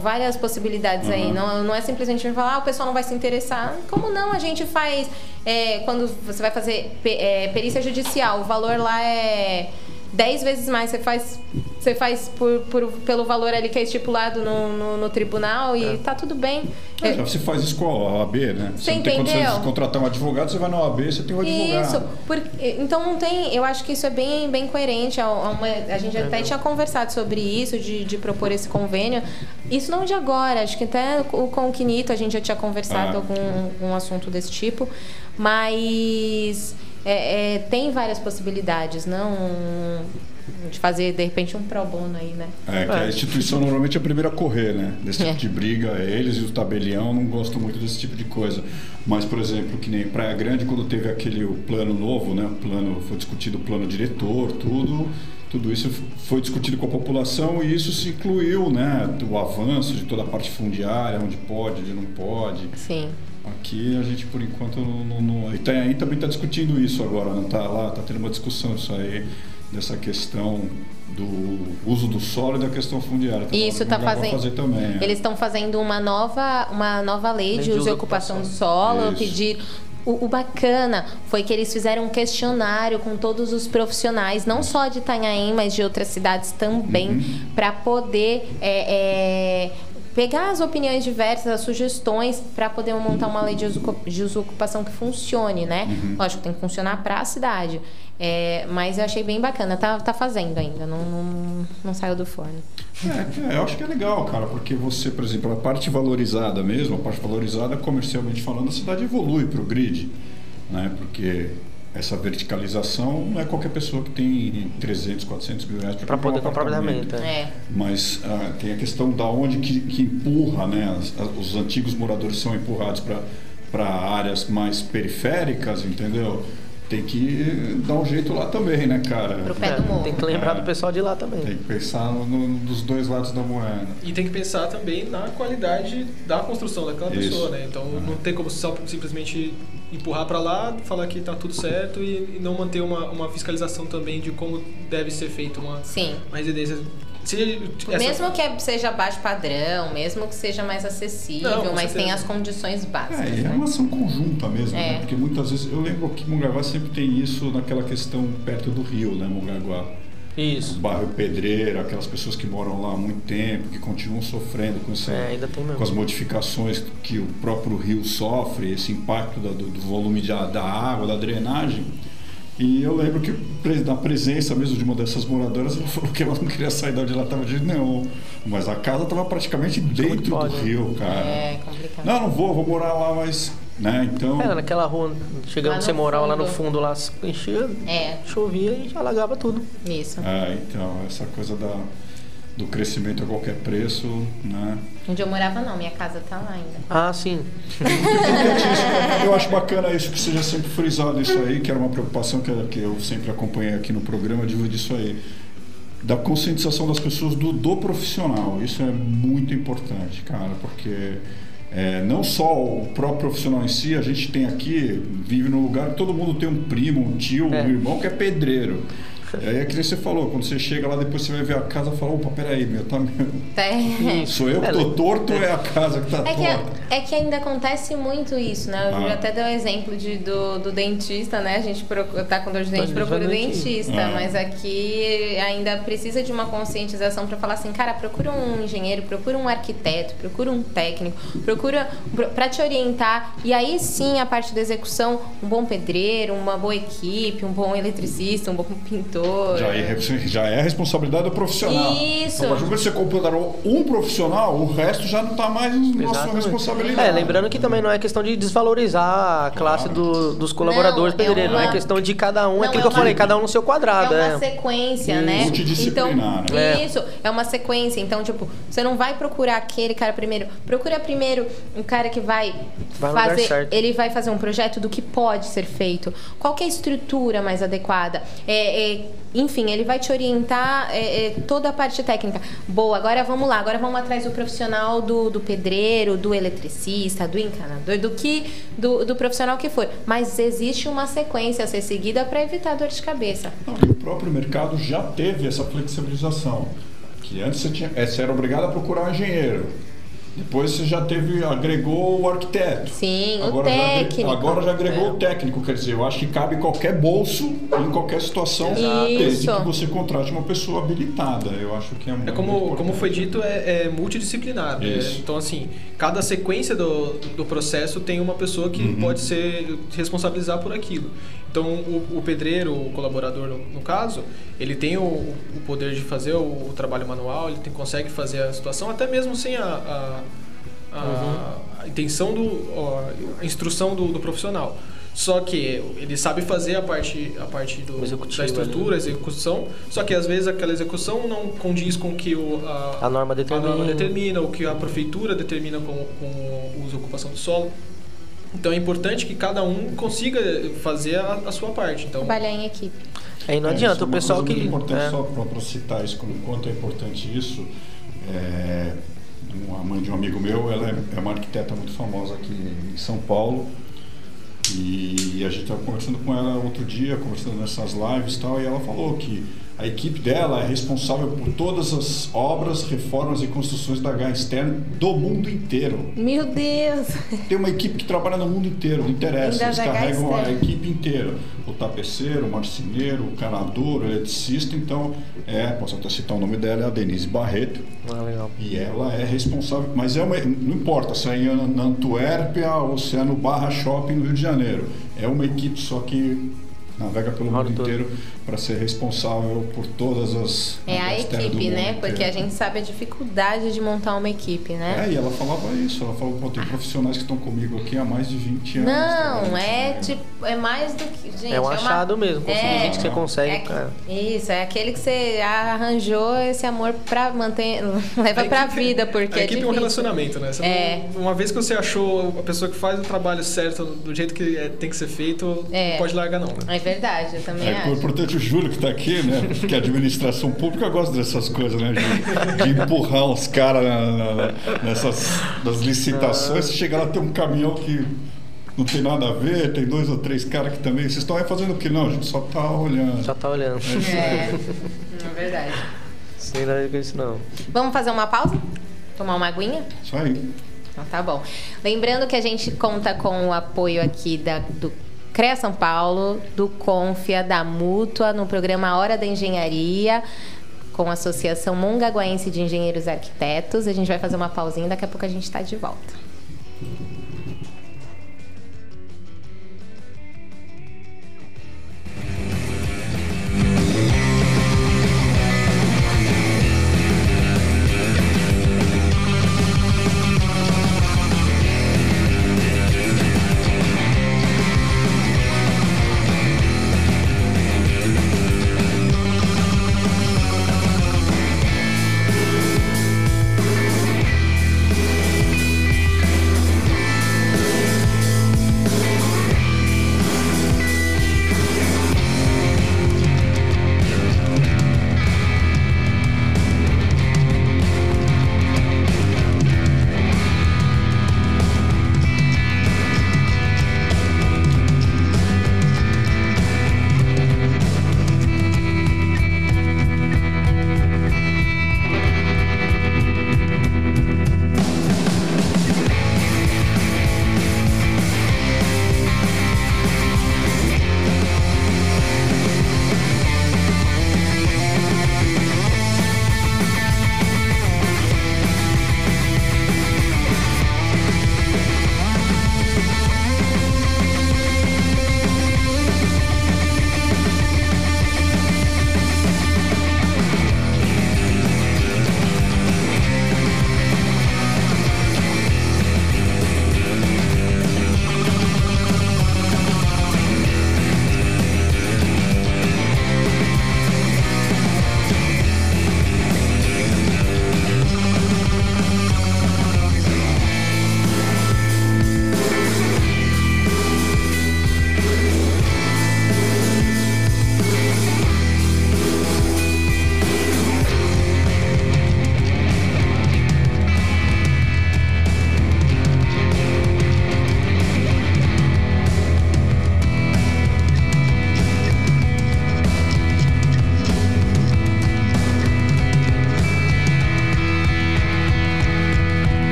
várias possibilidades aí. Uhum. Não, não é simplesmente falar, ah, o pessoal não vai se interessar. Como não? A gente faz. é, quando você vai fazer é, perícia judicial, o valor lá é 10 vezes mais. Você faz, você faz por, por- pelo valor ali que é estipulado no, no, no tribunal e tá tudo bem. É, É, já você faz com a OAB, né? Você não tem condições de contratar um advogado, você vai na OAB, você tem um advogado. Isso, porque, então não tem, eu acho que isso é bem, bem coerente. A, a uma- a gente até tinha conversado sobre isso, de, de propor esse convênio. Isso não de agora, acho que até com o Quinito a gente já tinha conversado Ah. algum, algum assunto desse tipo, mas é, é, tem várias possibilidades, não de fazer de repente um pro bono aí, né? É, que a instituição normalmente é a primeira a correr, né? Desse tipo É. de briga. Eles e o tabelião não gostam muito desse tipo de coisa. Mas, por exemplo, que nem Praia Grande, quando teve aquele o plano novo, né? O plano, foi discutido o plano diretor, tudo. Tudo isso foi discutido com a população e isso se incluiu, né? O avanço de toda a parte fundiária, onde pode, onde não pode. Sim. Aqui a gente, por enquanto, não. não, não... Itanhaém também está discutindo isso agora, não está lá, está tendo uma discussão disso aí, dessa questão do uso do solo e da questão fundiária. Tá Isso tá está fazendo. fazer também. é. Eles estão fazendo uma nova, uma nova lei, de uso e ocupação do solo, Isso. pedir. O, o bacana foi que eles fizeram um questionário com todos os profissionais, não só de Itanhaém, mas de outras cidades também, Uhum. para poder é, é, pegar as opiniões diversas, as sugestões, para poder montar uma lei de uso, de uso e ocupação que funcione, né? Uhum. Lógico, tem que funcionar para a cidade. É, mas eu achei bem bacana, tá, tá fazendo ainda, não, não, não saiu do forno. É, é, eu acho que é legal, cara, porque você, por exemplo, a parte valorizada mesmo, a parte valorizada comercialmente falando, a cidade evolui para o grid, né? Porque essa verticalização não é qualquer pessoa que tem 300, 400 mil reais Para poder um comprar apartamento. é. É. Mas ah, tem a questão da onde que, que empurra, né? As- as- os antigos moradores são empurrados para áreas mais periféricas, entendeu? Tem que dar um jeito lá também, né, cara? Pro pé É, do morro. tem que lembrar É. do pessoal de lá também. Tem que pensar no, no- dos dois lados da moeda. E tem que pensar também na qualidade da construção daquela Isso. pessoa, né? Então não tem como só simplesmente empurrar para lá, falar que tá tudo certo e, e não manter uma, uma fiscalização também de como deve ser feita uma, Sim. uma residência. Se essa- Mesmo que seja baixo padrão, mesmo que seja mais acessível, Não, mas tem as condições básicas. É, é né? uma ação conjunta mesmo, É. né? Porque muitas vezes, eu lembro que Mongaguá sempre tem isso naquela questão perto do rio, né, Mongaguá? O Isso. bairro Pedreiro, aquelas pessoas que moram lá há muito tempo, que continuam sofrendo com, essa, É, ainda tem mesmo. com as modificações que o próprio rio sofre, esse impacto da- do, do volume de, da água, da drenagem. E eu lembro que na presença mesmo de uma dessas moradoras, ela *laughs* falou que ela não queria sair de onde ela estava de não. Mas a casa estava praticamente dentro do pode, rio, cara. É complicado. Não, não vou, vou morar lá, mas. Né, então. Era naquela rua, chegando você morava lá no fundo. lá enchia, É, chovia e alagava tudo. isso. É, então, essa coisa da, do crescimento a qualquer preço, né? Onde eu morava não, minha casa tá lá ainda. Ah, sim. Eu acho bacana isso que seja sempre frisado isso aí, que era uma preocupação que, que eu sempre acompanhei aqui no programa, de disso aí. Da conscientização das pessoas do, do profissional. Isso é muito importante, cara, porque é, não só o próprio profissional em si, a gente tem aqui, vive num lugar que todo mundo tem um primo, um tio, É. um irmão que é pedreiro. E aí é que nem você falou, quando você chega lá, depois você vai ver a casa e fala, opa, peraí, meu, tá meu. *laughs* É. Sou eu que tô torto ou é a casa que tá É que, torta? é que ainda acontece muito isso, né? Eu Ah. até dei o exemplo de, do, do dentista, né? A gente procura, tá com dor de dente, procura o dentista. dentista. Ah. Mas aqui ainda precisa de uma conscientização para falar assim, cara, procura um engenheiro, procura um arquiteto, procura um técnico, procura para te orientar. E aí sim, a parte da execução, um bom pedreiro, uma boa equipe, um bom eletricista, um bom pintor. Já é, já é a responsabilidade do profissional. Isso. Então, a partir você contratou um profissional, o resto já não está mais na sua responsabilidade. É, lembrando que também não é questão de desvalorizar a classe do, dos colaboradores Não, é pedreiros, não é uma- questão de cada um, Não, é aquilo é que eu uma- falei, cada um no seu quadrado. É uma É, sequência, né? Então, né? Isso, é uma sequência. Então, tipo, você não vai procurar aquele cara primeiro. Procura primeiro um cara que vai, Vai fazer. Ele vai fazer um projeto do que pode ser feito. Qual que é a estrutura mais adequada? É, é, enfim, ele vai te orientar é, é, toda a parte técnica. Boa, agora vamos lá. Agora vamos atrás do profissional do, do pedreiro, do eletricista, do encanador, do que do, do profissional que for. Mas existe uma sequência a ser seguida para evitar dor de cabeça. O próprio mercado já teve essa flexibilização. Que antes você, tinha, eh, você era obrigado a procurar um engenheiro. Depois você já teve, agregou o arquiteto. Sim, o agora Já, agre- técnico. agora já agregou É. o técnico, quer dizer, eu acho que cabe qualquer bolso em qualquer situação, desde Isso. que você contrate uma pessoa habilitada. Eu acho que é muito É como, importante. como foi dito, é, é multidisciplinar. né? Então, assim, cada sequência do, do processo tem uma pessoa que Uhum. pode ser responsabilizar por aquilo. Então, o, o pedreiro, o colaborador, no, no caso, ele tem o, o poder de fazer o, o trabalho manual, ele tem, consegue fazer a situação, até mesmo sem a, a, a- a intenção do. a instrução do, do profissional. Só que ele sabe fazer a parte, a parte do, da estrutura, a execução, só que às vezes aquela execução não condiz com o que o, a, A norma determina. a norma determina, o que a prefeitura determina com, com o uso e ocupação do solo. Então é importante que cada um consiga fazer a, a sua parte. Então, Trabalhar em equipe. Aí não É, adianta, é o uma pessoal coisa que. muito importante, é. só para citar isso, como quanto é importante isso, é, uma mãe de um amigo meu, ela é, é uma arquiteta muito famosa aqui em São Paulo, e a gente estava conversando com ela outro dia, conversando nessas lives e tal, e ela falou que a equipe dela é responsável por todas as obras, reformas e construções da H externa do mundo inteiro. Meu Deus! Tem uma equipe que trabalha no mundo inteiro, não interessa. Ainda Eles carregam a equipe inteira. O tapeceiro, o marceneiro, o canador, o eletricista. Então, é, posso até citar o nome dela, é a Denise Barreto. Ah, legal. E ela é responsável, mas é uma, não importa se é em- Antuérpia ou se é no Barra Shopping no Rio de Janeiro. É uma equipe só que navega pelo mundo inteiro para ser responsável por todas as É a equipe, mundo né? Porque a inteiro. gente sabe a dificuldade de montar uma equipe, né? É, e ela falava isso, ela falou, pô, tem profissionais que estão comigo aqui há mais de 20 anos. Não, trabalhando é comigo. tipo, é mais do que. Gente, É um uma- achado mesmo, conseguir gente que você consegue, é, cara. Isso, é aquele que você arranjou esse amor pra manter. *laughs* leva pra vida, porque a é equipe é um relacionamento, né? Você É. não- uma vez que você achou a pessoa que faz o trabalho certo, do jeito que é- tem que ser feito, É. não pode largar não. Né? É verdade, eu também É, acho. Importante o Júlio que está aqui, né? Porque a administração pública gosta dessas coisas, né, Júlio? De empurrar os caras na- na- nessas nas licitações. Você chega lá, tem um caminhão que não tem nada a ver, tem dois ou três caras que também. Vocês estão aí fazendo o que? Não, a gente só tá olhando. Já tá olhando. É, *laughs* é verdade. Sem nada com isso, não. Vamos fazer uma pausa? Tomar uma aguinha? Isso aí. Então tá bom. Lembrando que a gente conta com o apoio aqui da, do CREA São Paulo, do Confia, da Mútua, no programa Hora da Engenharia, com a Associação Mongaguaense de Engenheiros e Arquitetos. A gente vai fazer uma pausinha, daqui a pouco a gente está de volta.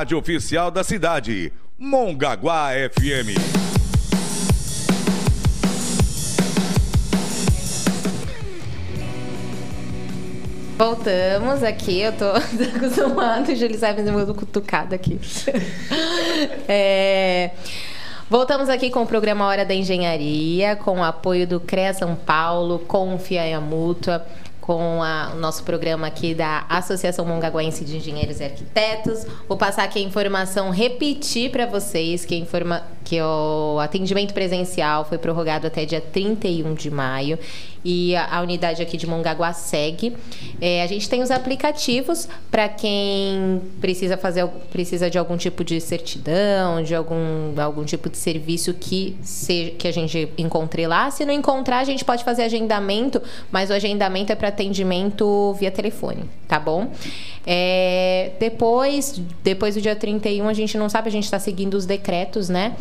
Rádio oficial da cidade. Mongaguá FM. Voltamos aqui, eu tô *laughs* acostumada, Júlio sai fazendo cutucada aqui. *laughs* é, voltamos aqui com o programa Hora da Engenharia, com o apoio do CREA São Paulo, com a Mútua, com a, o nosso programa aqui da Associação Mongaguense de Engenheiros e Arquitetos. Vou passar aqui a informação, repetir para vocês que, informa, que o atendimento presencial foi prorrogado até dia 31 de maio e a, a unidade aqui de Mongaguá segue. É, a gente tem os aplicativos para quem precisa fazer precisa de algum tipo de certidão, de algum, algum tipo de serviço que, se, que a gente encontre lá. Se não encontrar, a gente pode fazer agendamento, mas o agendamento é para atendimento via telefone, tá bom? É, depois, depois do dia 31, a gente não sabe, a gente está seguindo os decretos, né?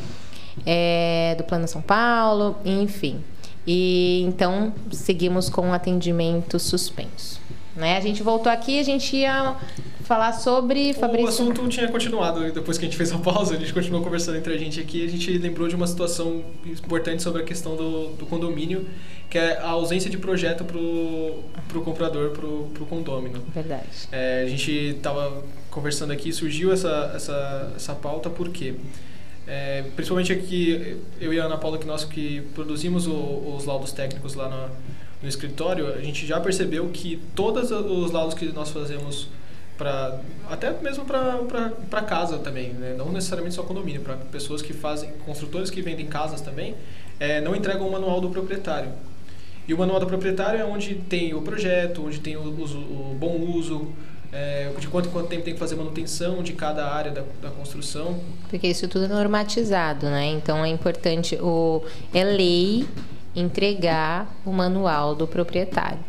É, do Plano São Paulo, enfim. E então seguimos com o atendimento suspenso. Né? A gente voltou aqui, a gente ia falar sobre Fabrício. O assunto tinha continuado depois que a gente fez a pausa, a gente continuou conversando entre a gente aqui, a gente lembrou de uma situação importante sobre a questão do, do condomínio, que é a ausência de projeto para o comprador, para o condômino. Verdade. É, a gente estava conversando aqui, surgiu essa, essa, essa pauta por quê? É, principalmente aqui, eu e a Ana Paula, que nós que produzimos o, os laudos técnicos lá no, no, escritório, a gente já percebeu que todos os laudos que nós fazemos para até mesmo para casa também, né? não necessariamente só condomínio, para pessoas que fazem, construtores que vendem casas também, é, não entregam o manual do proprietário. E o manual do proprietário é onde tem o projeto, onde tem o, o, o bom uso, é, de quanto em quanto tempo tem que fazer manutenção de cada área da, da, construção. Porque isso tudo é normatizado, né? Então é importante, o, é lei entregar o manual do proprietário.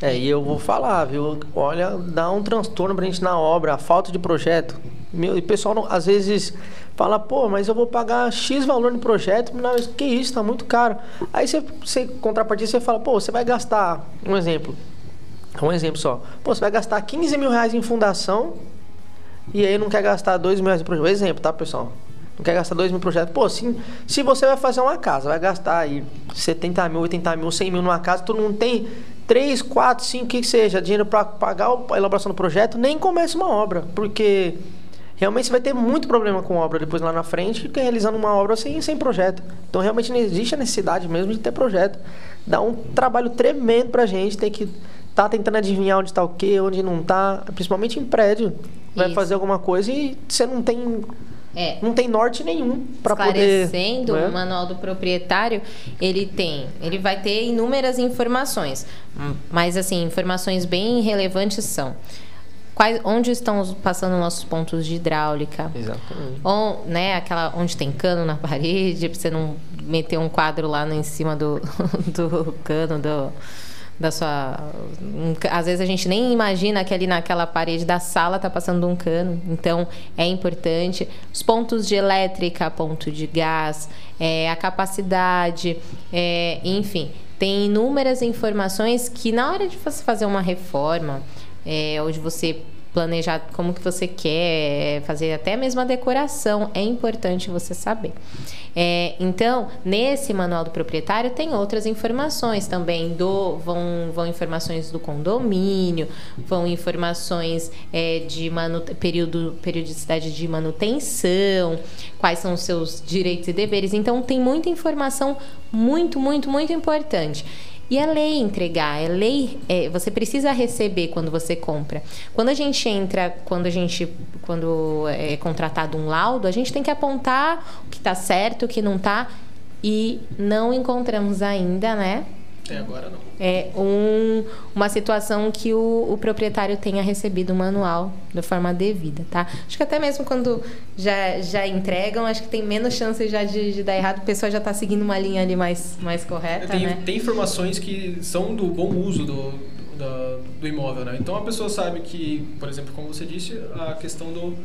É, e eu vou falar, viu? Olha, dá um transtorno pra gente na obra, a falta de projeto. Meu, e o pessoal não, às vezes fala, pô, mas eu vou pagar X valor no projeto, mas que isso, tá muito caro. Aí você, você contrapartida, você fala, pô, você vai gastar, um exemplo, um exemplo só. Pô, você vai gastar 15 mil reais em fundação e aí não quer gastar 2 mil reais em projeto. Exemplo, tá, pessoal? Não quer gastar 2 mil em projeto. Pô, se, se você vai fazer uma casa, vai gastar aí 70 mil, 80 mil, 100 mil numa casa, tu não tem 3, 4, 5, o que, que seja, dinheiro para pagar a elaboração do projeto, nem comece uma obra. Porque realmente você vai ter muito problema com obra depois lá na frente, realizando uma obra sem, sem projeto. Então realmente não existe a necessidade mesmo de ter projeto. Dá um trabalho tremendo pra gente, tem que tá tentando adivinhar onde está o quê, onde não está, principalmente em prédio. Vai Isso. fazer alguma coisa e você não tem é. Não tem norte nenhum para poder. Esclarecendo, né? o manual do proprietário, ele tem, ele vai ter inúmeras informações, mas assim, informações bem relevantes são quais, onde estão passando nossos pontos de hidráulica. Exatamente. On, né, aquela onde tem cano na parede, para você não meter um quadro lá no, em cima do, *laughs* do cano do da sua. Às vezes a gente nem imagina que ali naquela parede da sala tá passando um cano. Então é importante. Os pontos de elétrica, ponto de gás, é, a capacidade, é, enfim, tem inúmeras informações que na hora de você fazer uma reforma, é, ou de você planejar como que você quer, fazer até mesmo a decoração, é importante você saber. É, então, nesse manual do proprietário tem outras informações também, do, vão, vão informações do condomínio, vão informações é, de manu, período, periodicidade de manutenção, quais são os seus direitos e deveres. Então, tem muita informação muito, muito, muito importante. E é lei entregar, é lei. É, você precisa receber quando você compra. Quando a gente entra, quando a gente, quando é contratado um laudo, a gente tem que apontar o que está certo, o que não está. E não encontramos ainda, né? Até agora não. É um, uma situação que o, o, proprietário tenha recebido o manual de forma devida, tá? Acho que até mesmo quando já, já entregam, acho que tem menos chance já de, de dar errado, o pessoal já está seguindo uma linha ali mais, mais correta, tem, né? Tem informações que são do bom uso do, do, do imóvel, né? Então a pessoa sabe que, por exemplo, como você disse, a questão do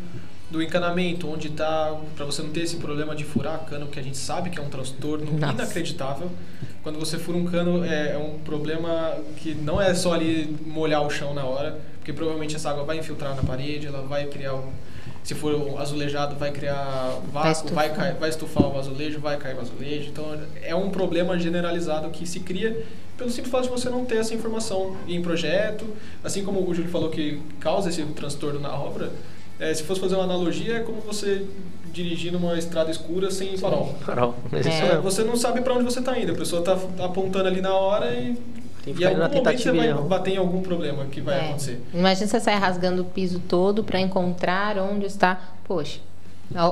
do encanamento, onde está, para você não ter esse problema de furar cano, que a gente sabe que é um transtorno Nossa. inacreditável. Quando você fura um cano, é, é, um problema que não é só ali molhar o chão na hora, porque provavelmente essa água vai infiltrar na parede, ela vai criar um, se for azulejado, vai criar vácuo, vai, vai, vai, estufar o azulejo, vai cair o azulejo. Então é um problema generalizado que se cria pelo simples fato de você não ter essa informação em projeto. Assim como o Júlio falou que causa esse transtorno na obra, é, se fosse fazer uma analogia, é como você dirigir numa estrada escura sem farol. Farol. *laughs* É. Você não sabe para onde você está indo. A pessoa está tá apontando ali na hora e e em algum momento você vai bater em algum problema que vai é. acontecer. Imagina você sair rasgando o piso todo para encontrar onde está. Poxa,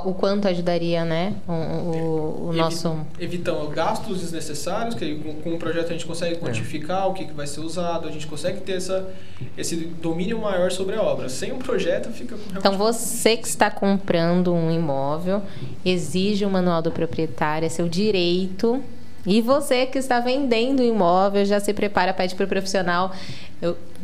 o quanto ajudaria, né? O, o, o nosso. Evitando gastos desnecessários, que com, com o projeto a gente consegue é. quantificar é. o que, que vai ser usado, a gente consegue ter essa, esse domínio maior sobre a obra. Sem um projeto fica Então você que está comprando um imóvel, exige o manual do proprietário, é seu direito e você que está vendendo imóvel, já se prepara, pede para o profissional,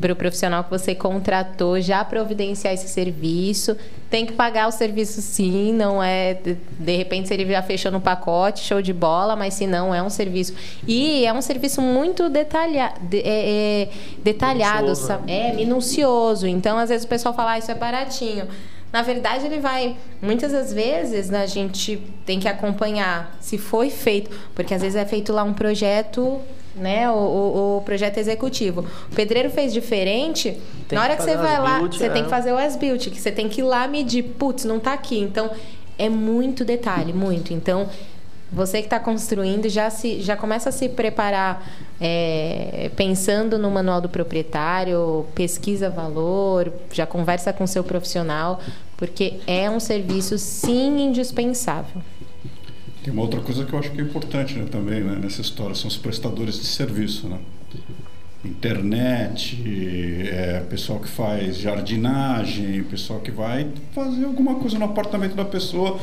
para o profissional que você contratou já providenciar esse serviço. Tem que pagar o serviço sim, não é. De repente, se ele já fechou no pacote, show de bola, mas se não, é um serviço. E é um serviço muito detalha, de, é, é, detalhado, minucioso. Né? é minucioso. Então, às vezes o pessoal fala, ah, isso é baratinho. Na verdade, ele vai. Muitas das vezes né, a gente tem que acompanhar se foi feito, porque às vezes é feito lá um projeto né, o, o, o, projeto executivo. O pedreiro fez diferente. Tem na hora que, que você vai lá, você é. tem que fazer o as-built, que você tem que ir lá medir. Putz, não está aqui. Então, é muito detalhe, muito. Então, você que está construindo já, se, já começa a se preparar é, pensando no manual do proprietário, pesquisa valor, já conversa com seu profissional, porque é um serviço sim indispensável. Tem uma outra coisa que eu acho que é importante né, também né, nessa história, são os prestadores de serviço. Né? Internet, é, pessoal que faz jardinagem, pessoal que vai fazer alguma coisa no apartamento da pessoa,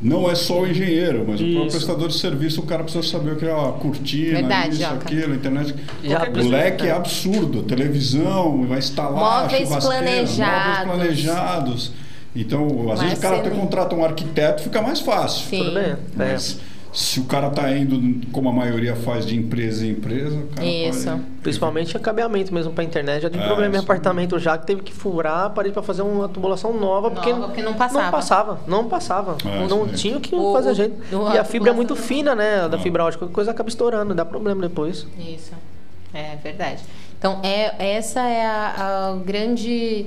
não é só o engenheiro, mas isso. o próprio prestador de serviço, o cara precisa saber o que é a cortina, Verdade, isso, aquilo, a internet. Já, o leque é absurdo, televisão, vai instalar móveis planejados. móveis planejados. Então, às mas vezes o cara até contrata um arquiteto, fica mais fácil. Sim. Tudo bem. Mas, é se o cara está indo, como a maioria faz, de empresa em empresa, Isso. Pode... Principalmente acabeamento mesmo para internet. Já tem é, problema em apartamento já que teve que furar a parede para fazer uma tubulação nova, porque, nova, porque não passava. Não passava, não passava. É, não tinha o que o, fazer jeito. e a fibra é muito fina, né? Da fibra ótica, coisa acaba estourando, dá problema depois. Isso. É verdade. Então, é, essa é a, a grande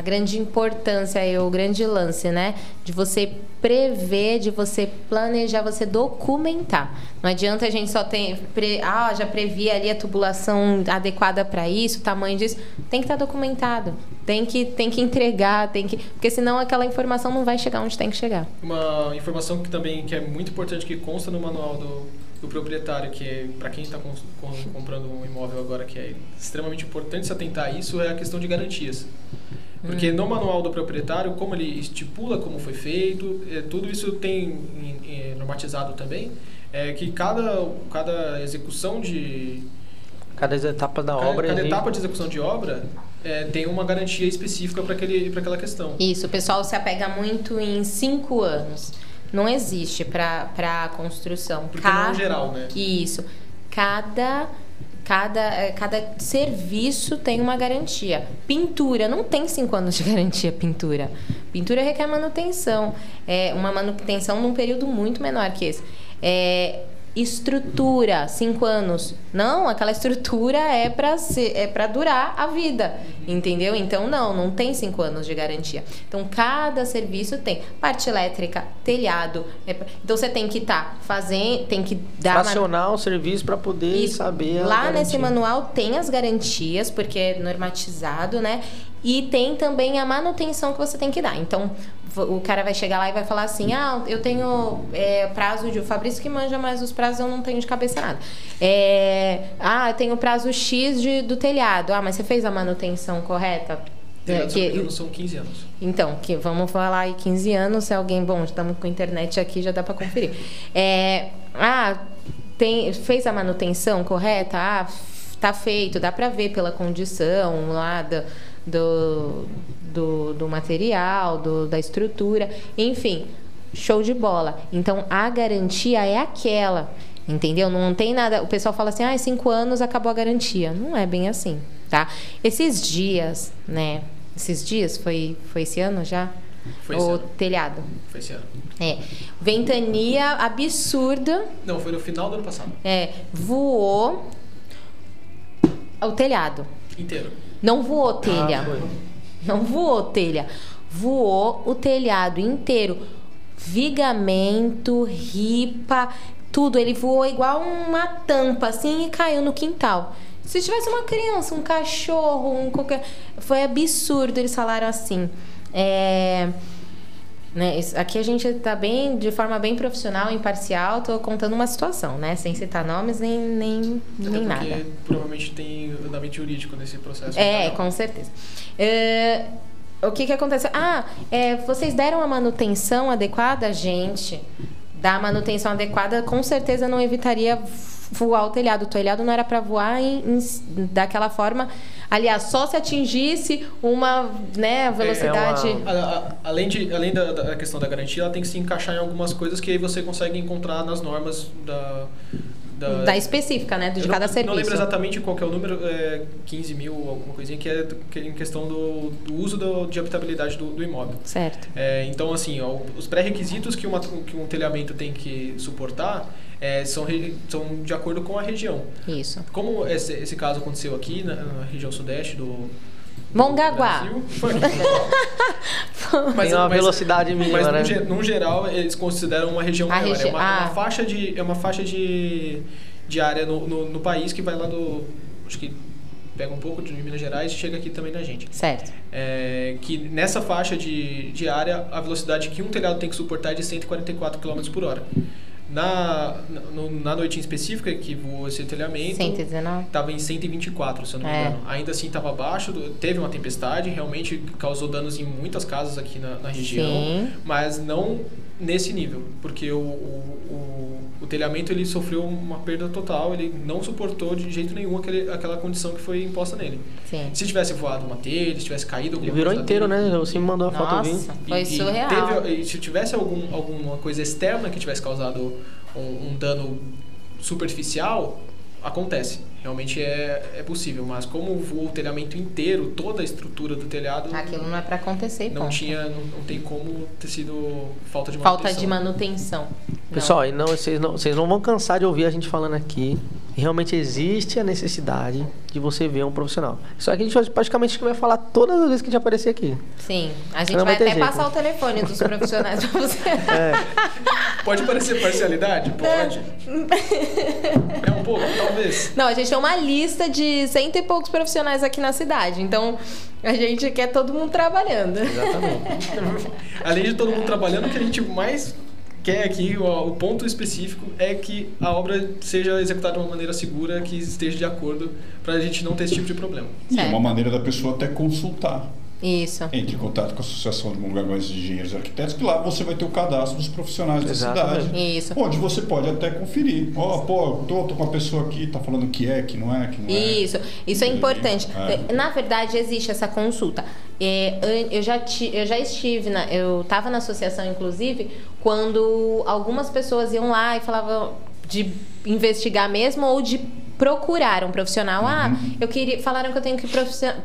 a grande importância e o grande lance, né? De você prever, de você planejar, você documentar. Não adianta a gente só ter, pre, ah, já previ ali a tubulação adequada para isso, o tamanho disso. Tem que estar tá documentado. Tem que, tem que entregar, tem que, porque senão aquela informação não vai chegar onde tem que chegar. Uma informação que também que é muito importante que consta no manual do, do proprietário, que é, para quem está comprando um imóvel agora, que é extremamente importante se atentar a isso, é a questão de garantias. Porque hum. no manual do proprietário, como ele estipula como foi feito, é, tudo isso tem é, normatizado também, é que cada, cada execução de... Cada etapa da cada, obra... Cada etapa de execução de obra é, tem uma garantia específica para aquela questão. Isso, o pessoal se apega muito em cinco anos. Não existe para a construção. Porque cada, não é geral, né? Isso. Cada Cada, é, cada serviço tem uma garantia. Pintura, não tem cinco anos de garantia pintura. Pintura requer manutenção. É uma manutenção num período muito menor que esse. É, estrutura, cinco anos. Não, aquela estrutura é para é para durar a vida, entendeu? Então não, não tem cinco anos de garantia. Então cada serviço tem parte elétrica, telhado. É então você tem que estar tá fazendo, tem que dar racional o serviço para poder Isso. saber. Lá nesse manual tem as garantias porque é normatizado, né? E tem também a manutenção que você tem que dar. Então, o cara vai chegar lá e vai falar assim: ah, eu tenho é, prazo de. O Fabrício que manja, mas os prazos eu não tenho de cabeça nada. É, ah, eu tenho prazo X de, do telhado. Ah, mas você fez a manutenção correta? É, que, são 15 anos. Então, que vamos falar aí 15 anos, se alguém, bom, estamos com internet aqui, já dá para conferir. É, ah, tem, fez a manutenção correta? Ah, tá feito, dá para ver pela condição lá do, do do, do material, do, da estrutura, enfim, show de bola. Então a garantia é aquela, entendeu? Não tem nada. O pessoal fala assim, ah, cinco anos acabou a garantia. Não é bem assim. tá? Esses dias, né? Esses dias, foi, foi esse ano já? Foi o esse ano. telhado. Foi esse ano. É. Ventania absurda. Não, foi no final do ano passado. É. Voou o telhado. Inteiro. Não voou telha. Ah, foi. Não voou telha. Voou o telhado inteiro. Vigamento, ripa, tudo. Ele voou igual uma tampa, assim, e caiu no quintal. Se tivesse uma criança, um cachorro, um qualquer. Foi absurdo, eles falaram assim. É. Né, aqui a gente tá bem, de forma bem profissional, imparcial, tô contando uma situação, né? Sem citar nomes nem, nem, Até nem porque nada. provavelmente tem andamento jurídico nesse processo. É, Então, com certeza. É, o que que aconteceu? Ah, é, vocês deram a manutenção adequada? Gente, dar manutenção adequada com certeza não evitaria voar o telhado. O telhado não era para voar em- em- daquela forma. Aliás, só se atingisse uma né, velocidade... É uma- A- a- além de, além da, da questão da garantia, ela tem que se encaixar em algumas coisas que aí você consegue encontrar nas normas da. Da, Da específica, né? De cada não, serviço. Não lembro exatamente qual que é o número, é 15 mil, alguma coisinha, que é, que é em questão do, do uso do- de habitabilidade do, do imóvel. Certo. É, então, assim, ó, os pré-requisitos que, uma- que um telhamento tem que suportar é, são, são de acordo com a região. Isso. Como esse, esse caso aconteceu aqui na, na região sudeste do, Mongaguá. *laughs* Foi Mongaguá. Tem uma velocidade mínima, mas né? no, ge- no geral eles consideram uma região A maior. regi- é, uma, é ah. uma faixa de é uma faixa de, de área no, no, no país que vai lá do acho que pega um pouco de Minas Gerais e chega aqui também na gente. Certo. É, que nessa faixa de, de área a velocidade que um telhado tem que suportar é de 144 km por hora. Na, na, na noite em específica que voou esse telhamento, 119. Estava em 124, se eu não me É. engano. Ainda assim estava abaixo, teve uma tempestade, realmente causou danos em muitas casas aqui na, na região, Sim. mas não nesse nível, porque o, o, o, o telhamento ele sofreu uma perda total, ele não suportou de jeito nenhum aquele, aquela condição que foi imposta nele. Sim. Se tivesse voado uma telha, se tivesse caído alguma Ele virou coisa inteiro, dele, né? Você me mandou a foto eu vi. Nossa, foi e- e surreal. teve- e se tivesse algum, alguma coisa externa que tivesse causado um, um dano superficial, acontece. Realmente é, é possível. Mas como voou o telhamento inteiro, toda a estrutura do telhado, Aquilo não é para acontecer, não ponto. tinha, não, não tem como ter sido falta de Falta manutenção. de manutenção. Não. Pessoal, e não, vocês, não, vocês não vão cansar de ouvir a gente falando aqui. Realmente existe a necessidade de você ver um profissional. Só que a gente praticamente vai falar todas as vezes que a gente aparecer aqui. Sim, a gente Não vai vai até jeito. passar o telefone dos profissionais pra você. Pode parecer parcialidade? Pode. é um pouco, talvez. Não, a gente tem uma lista de cento e poucos profissionais aqui na cidade. Então, a gente quer todo mundo trabalhando. Exatamente. *laughs* Além de todo mundo trabalhando, o que a gente mais quer aqui, o, o ponto específico, é que a obra seja executada de uma maneira segura, que esteja de acordo, para a gente não ter esse tipo de problema. E é Certo. uma maneira da pessoa até consultar. Isso. Entre em contato com a Associação de Mongaguões de Engenheiros e Arquitetos, que lá você vai ter o cadastro dos profissionais da cidade. Isso. Onde você pode até conferir. Ó, pô, tô, tô com uma pessoa aqui, tá falando que é, que não é, que não é. Isso, isso é importante. É. Na verdade, existe essa consulta. É, eu, já ti- eu já estive, na, eu estava na associação, inclusive, quando algumas pessoas iam lá e falavam de investigar mesmo ou de procurar um profissional. Ah, eu queria. Falaram que eu tenho que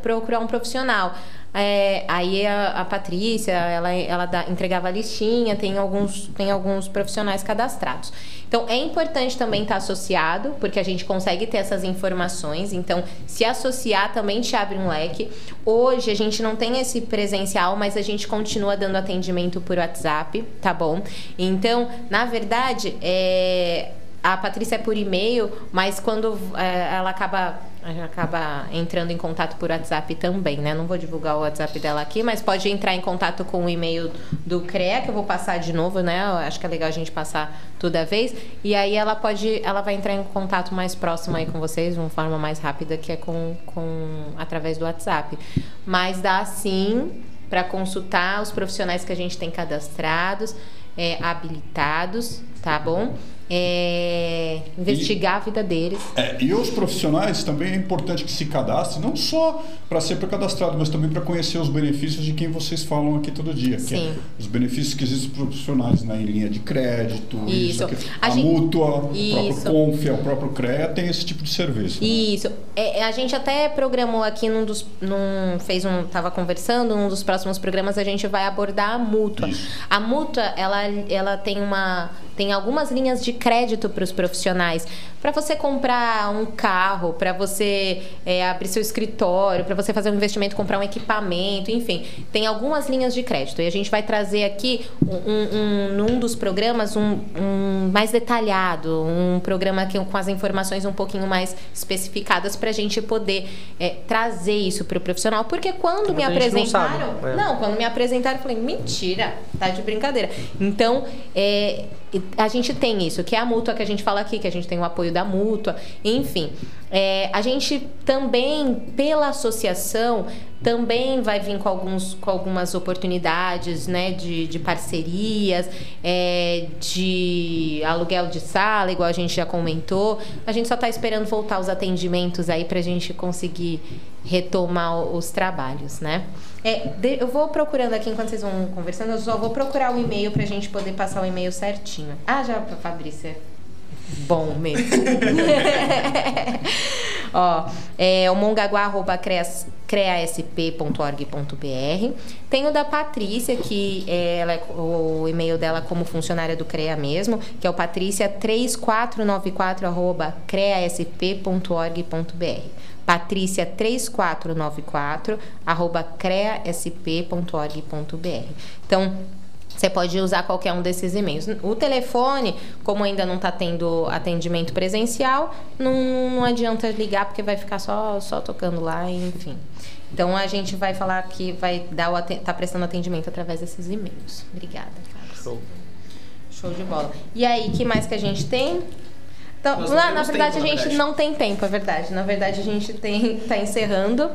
procurar um profissional. É, aí a, a Patrícia, ela, ela dá- entregava a listinha, tem alguns, tem alguns profissionais cadastrados. Então é importante também estar associado, porque a gente consegue ter essas informações. Então, se associar também te abre um leque. Hoje a gente não tem esse presencial, mas a gente continua dando atendimento por WhatsApp, tá bom? Então, na verdade, é, a Patrícia é por e-mail, mas quando é, ela acaba acaba entrando em contato por WhatsApp também, né? Não vou divulgar o WhatsApp dela aqui, mas pode entrar em contato com o e-mail do CREA, que eu vou passar de novo, né? Eu acho que é legal a gente passar toda vez. E aí ela pode, ela vai entrar em contato mais próximo aí com vocês, de uma forma mais rápida, que é com, com através do WhatsApp. Mas dá sim para consultar os profissionais que a gente tem cadastrados, é, habilitados, tá bom? É, investigar e, a vida deles. É, e os profissionais também é importante que se cadastrem, não só para ser cadastrado, mas também para conhecer os benefícios de quem vocês falam aqui todo dia. Sim. É os benefícios que existem para profissionais na né, linha de crédito, isso. isso a, a gente, mútua, isso. o próprio Confia, o próprio CREA tem esse tipo de serviço. Né? Isso. É, a gente até programou aqui num dos. Num, fez um. Tava conversando, num dos próximos programas a gente vai abordar a mútua. Isso. A mútua, ela, ela tem uma. Tem algumas linhas de crédito para os profissionais. Para você comprar um carro, para você é, abrir seu escritório, para você fazer um investimento, comprar um equipamento, enfim. Tem algumas linhas de crédito. E a gente vai trazer aqui, um, um, num dos programas, um, um mais detalhado, um programa que, com as informações um pouquinho mais especificadas para a gente poder é, trazer isso para o profissional. Porque quando me apresentaram. Não, é. não, quando me apresentaram, eu falei, mentira, tá de brincadeira. Então, é, a gente tem isso, que é a mútua que a gente fala aqui, que a gente tem o apoio da mútua, enfim. É, a gente também, pela associação, também vai vir com, alguns, com algumas oportunidades né, de, de parcerias, é, de aluguel de sala, igual a gente já comentou. A gente só está esperando voltar os atendimentos aí para a gente conseguir retomar os trabalhos, né? É, eu vou procurando aqui enquanto vocês vão conversando, eu só vou procurar o e-mail para a gente poder passar o e-mail certinho. Ah, já, Fabrícia bom mesmo. *laughs* Ó, é o mongaguá.creasp.org.br. Tem o da Patrícia, que é, ela, o e-mail dela como funcionária do CREA mesmo, que é o patrícia3494@creasp.org.br. Patrícia 3494 arroba creasp.org.br. Então, você pode usar qualquer um desses e-mails. O telefone, como ainda não está tendo atendimento presencial, não, não adianta ligar porque vai ficar só, só tocando lá, enfim. Então a gente vai falar que vai dar o tá prestando atendimento através desses e-mails. Obrigada, Carlos. Show. Show de bola. E aí, que mais que a gente tem? Então, na, na, verdade, tempo, a gente verdade. não tem tempo, é verdade. Na verdade, a gente tem *laughs* tá encerrando.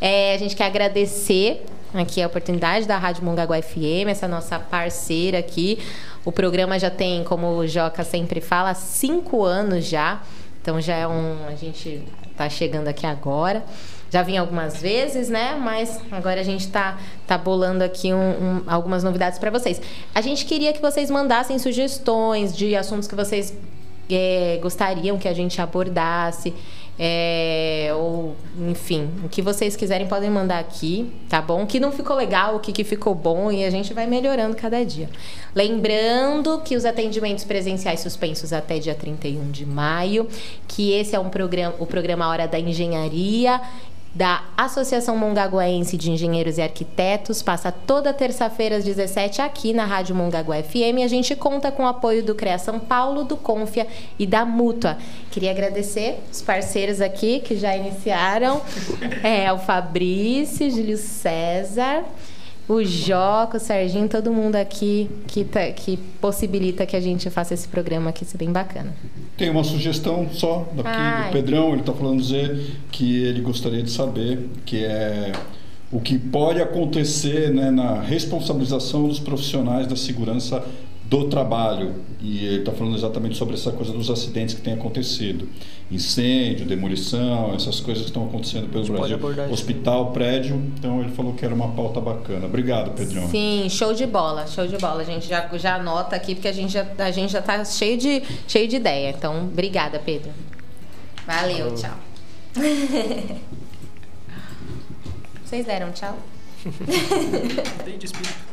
É, a gente quer agradecer aqui a oportunidade da Rádio Mongaguá FM, essa nossa parceira aqui. O programa já tem, como o Joca sempre fala, cinco anos já. Então já é um. A gente está chegando aqui agora. Já vim algumas vezes, né? Mas agora a gente está tá bolando aqui um, um, algumas novidades para vocês. A gente queria que vocês mandassem sugestões de assuntos que vocês é, gostariam que a gente abordasse. É, ou, enfim, o que vocês quiserem podem mandar aqui, tá bom? O que não ficou legal, o que, que ficou bom e a gente vai melhorando cada dia. Lembrando que os atendimentos presenciais suspensos até dia 31 de maio, que esse é um programa, o programa Hora da Engenharia da Associação Mongaguaense de Engenheiros e Arquitetos. Passa toda terça-feira às 17 aqui na Rádio Mongaguá FM. A gente conta com o apoio do CREA São Paulo, do Confia e da Mútua. Queria agradecer os parceiros aqui que já iniciaram. É, o Fabrício, Júlio César o Joca, o Serginho, todo mundo aqui que, tá, que possibilita que a gente faça esse programa aqui ser bem bacana. Tem uma sugestão só daqui Ai. do Pedrão, ele está falando dizer que ele gostaria de saber que é o que pode acontecer né, na responsabilização dos profissionais da segurança do trabalho. E ele está falando exatamente sobre essa coisa dos acidentes que têm acontecido. Incêndio, demolição, essas coisas que estão acontecendo pelo Brasil. Hospital, prédio. Então ele falou que era uma pauta bacana. Obrigado, Pedrão. Sim, show de bola, show de bola. A gente já, já anota aqui, porque a gente já a gente já está cheio de, cheio de ideia. Então, obrigada, Pedro. Valeu, tchau. *laughs* Vocês deram tchau? *laughs* Tem de espírito.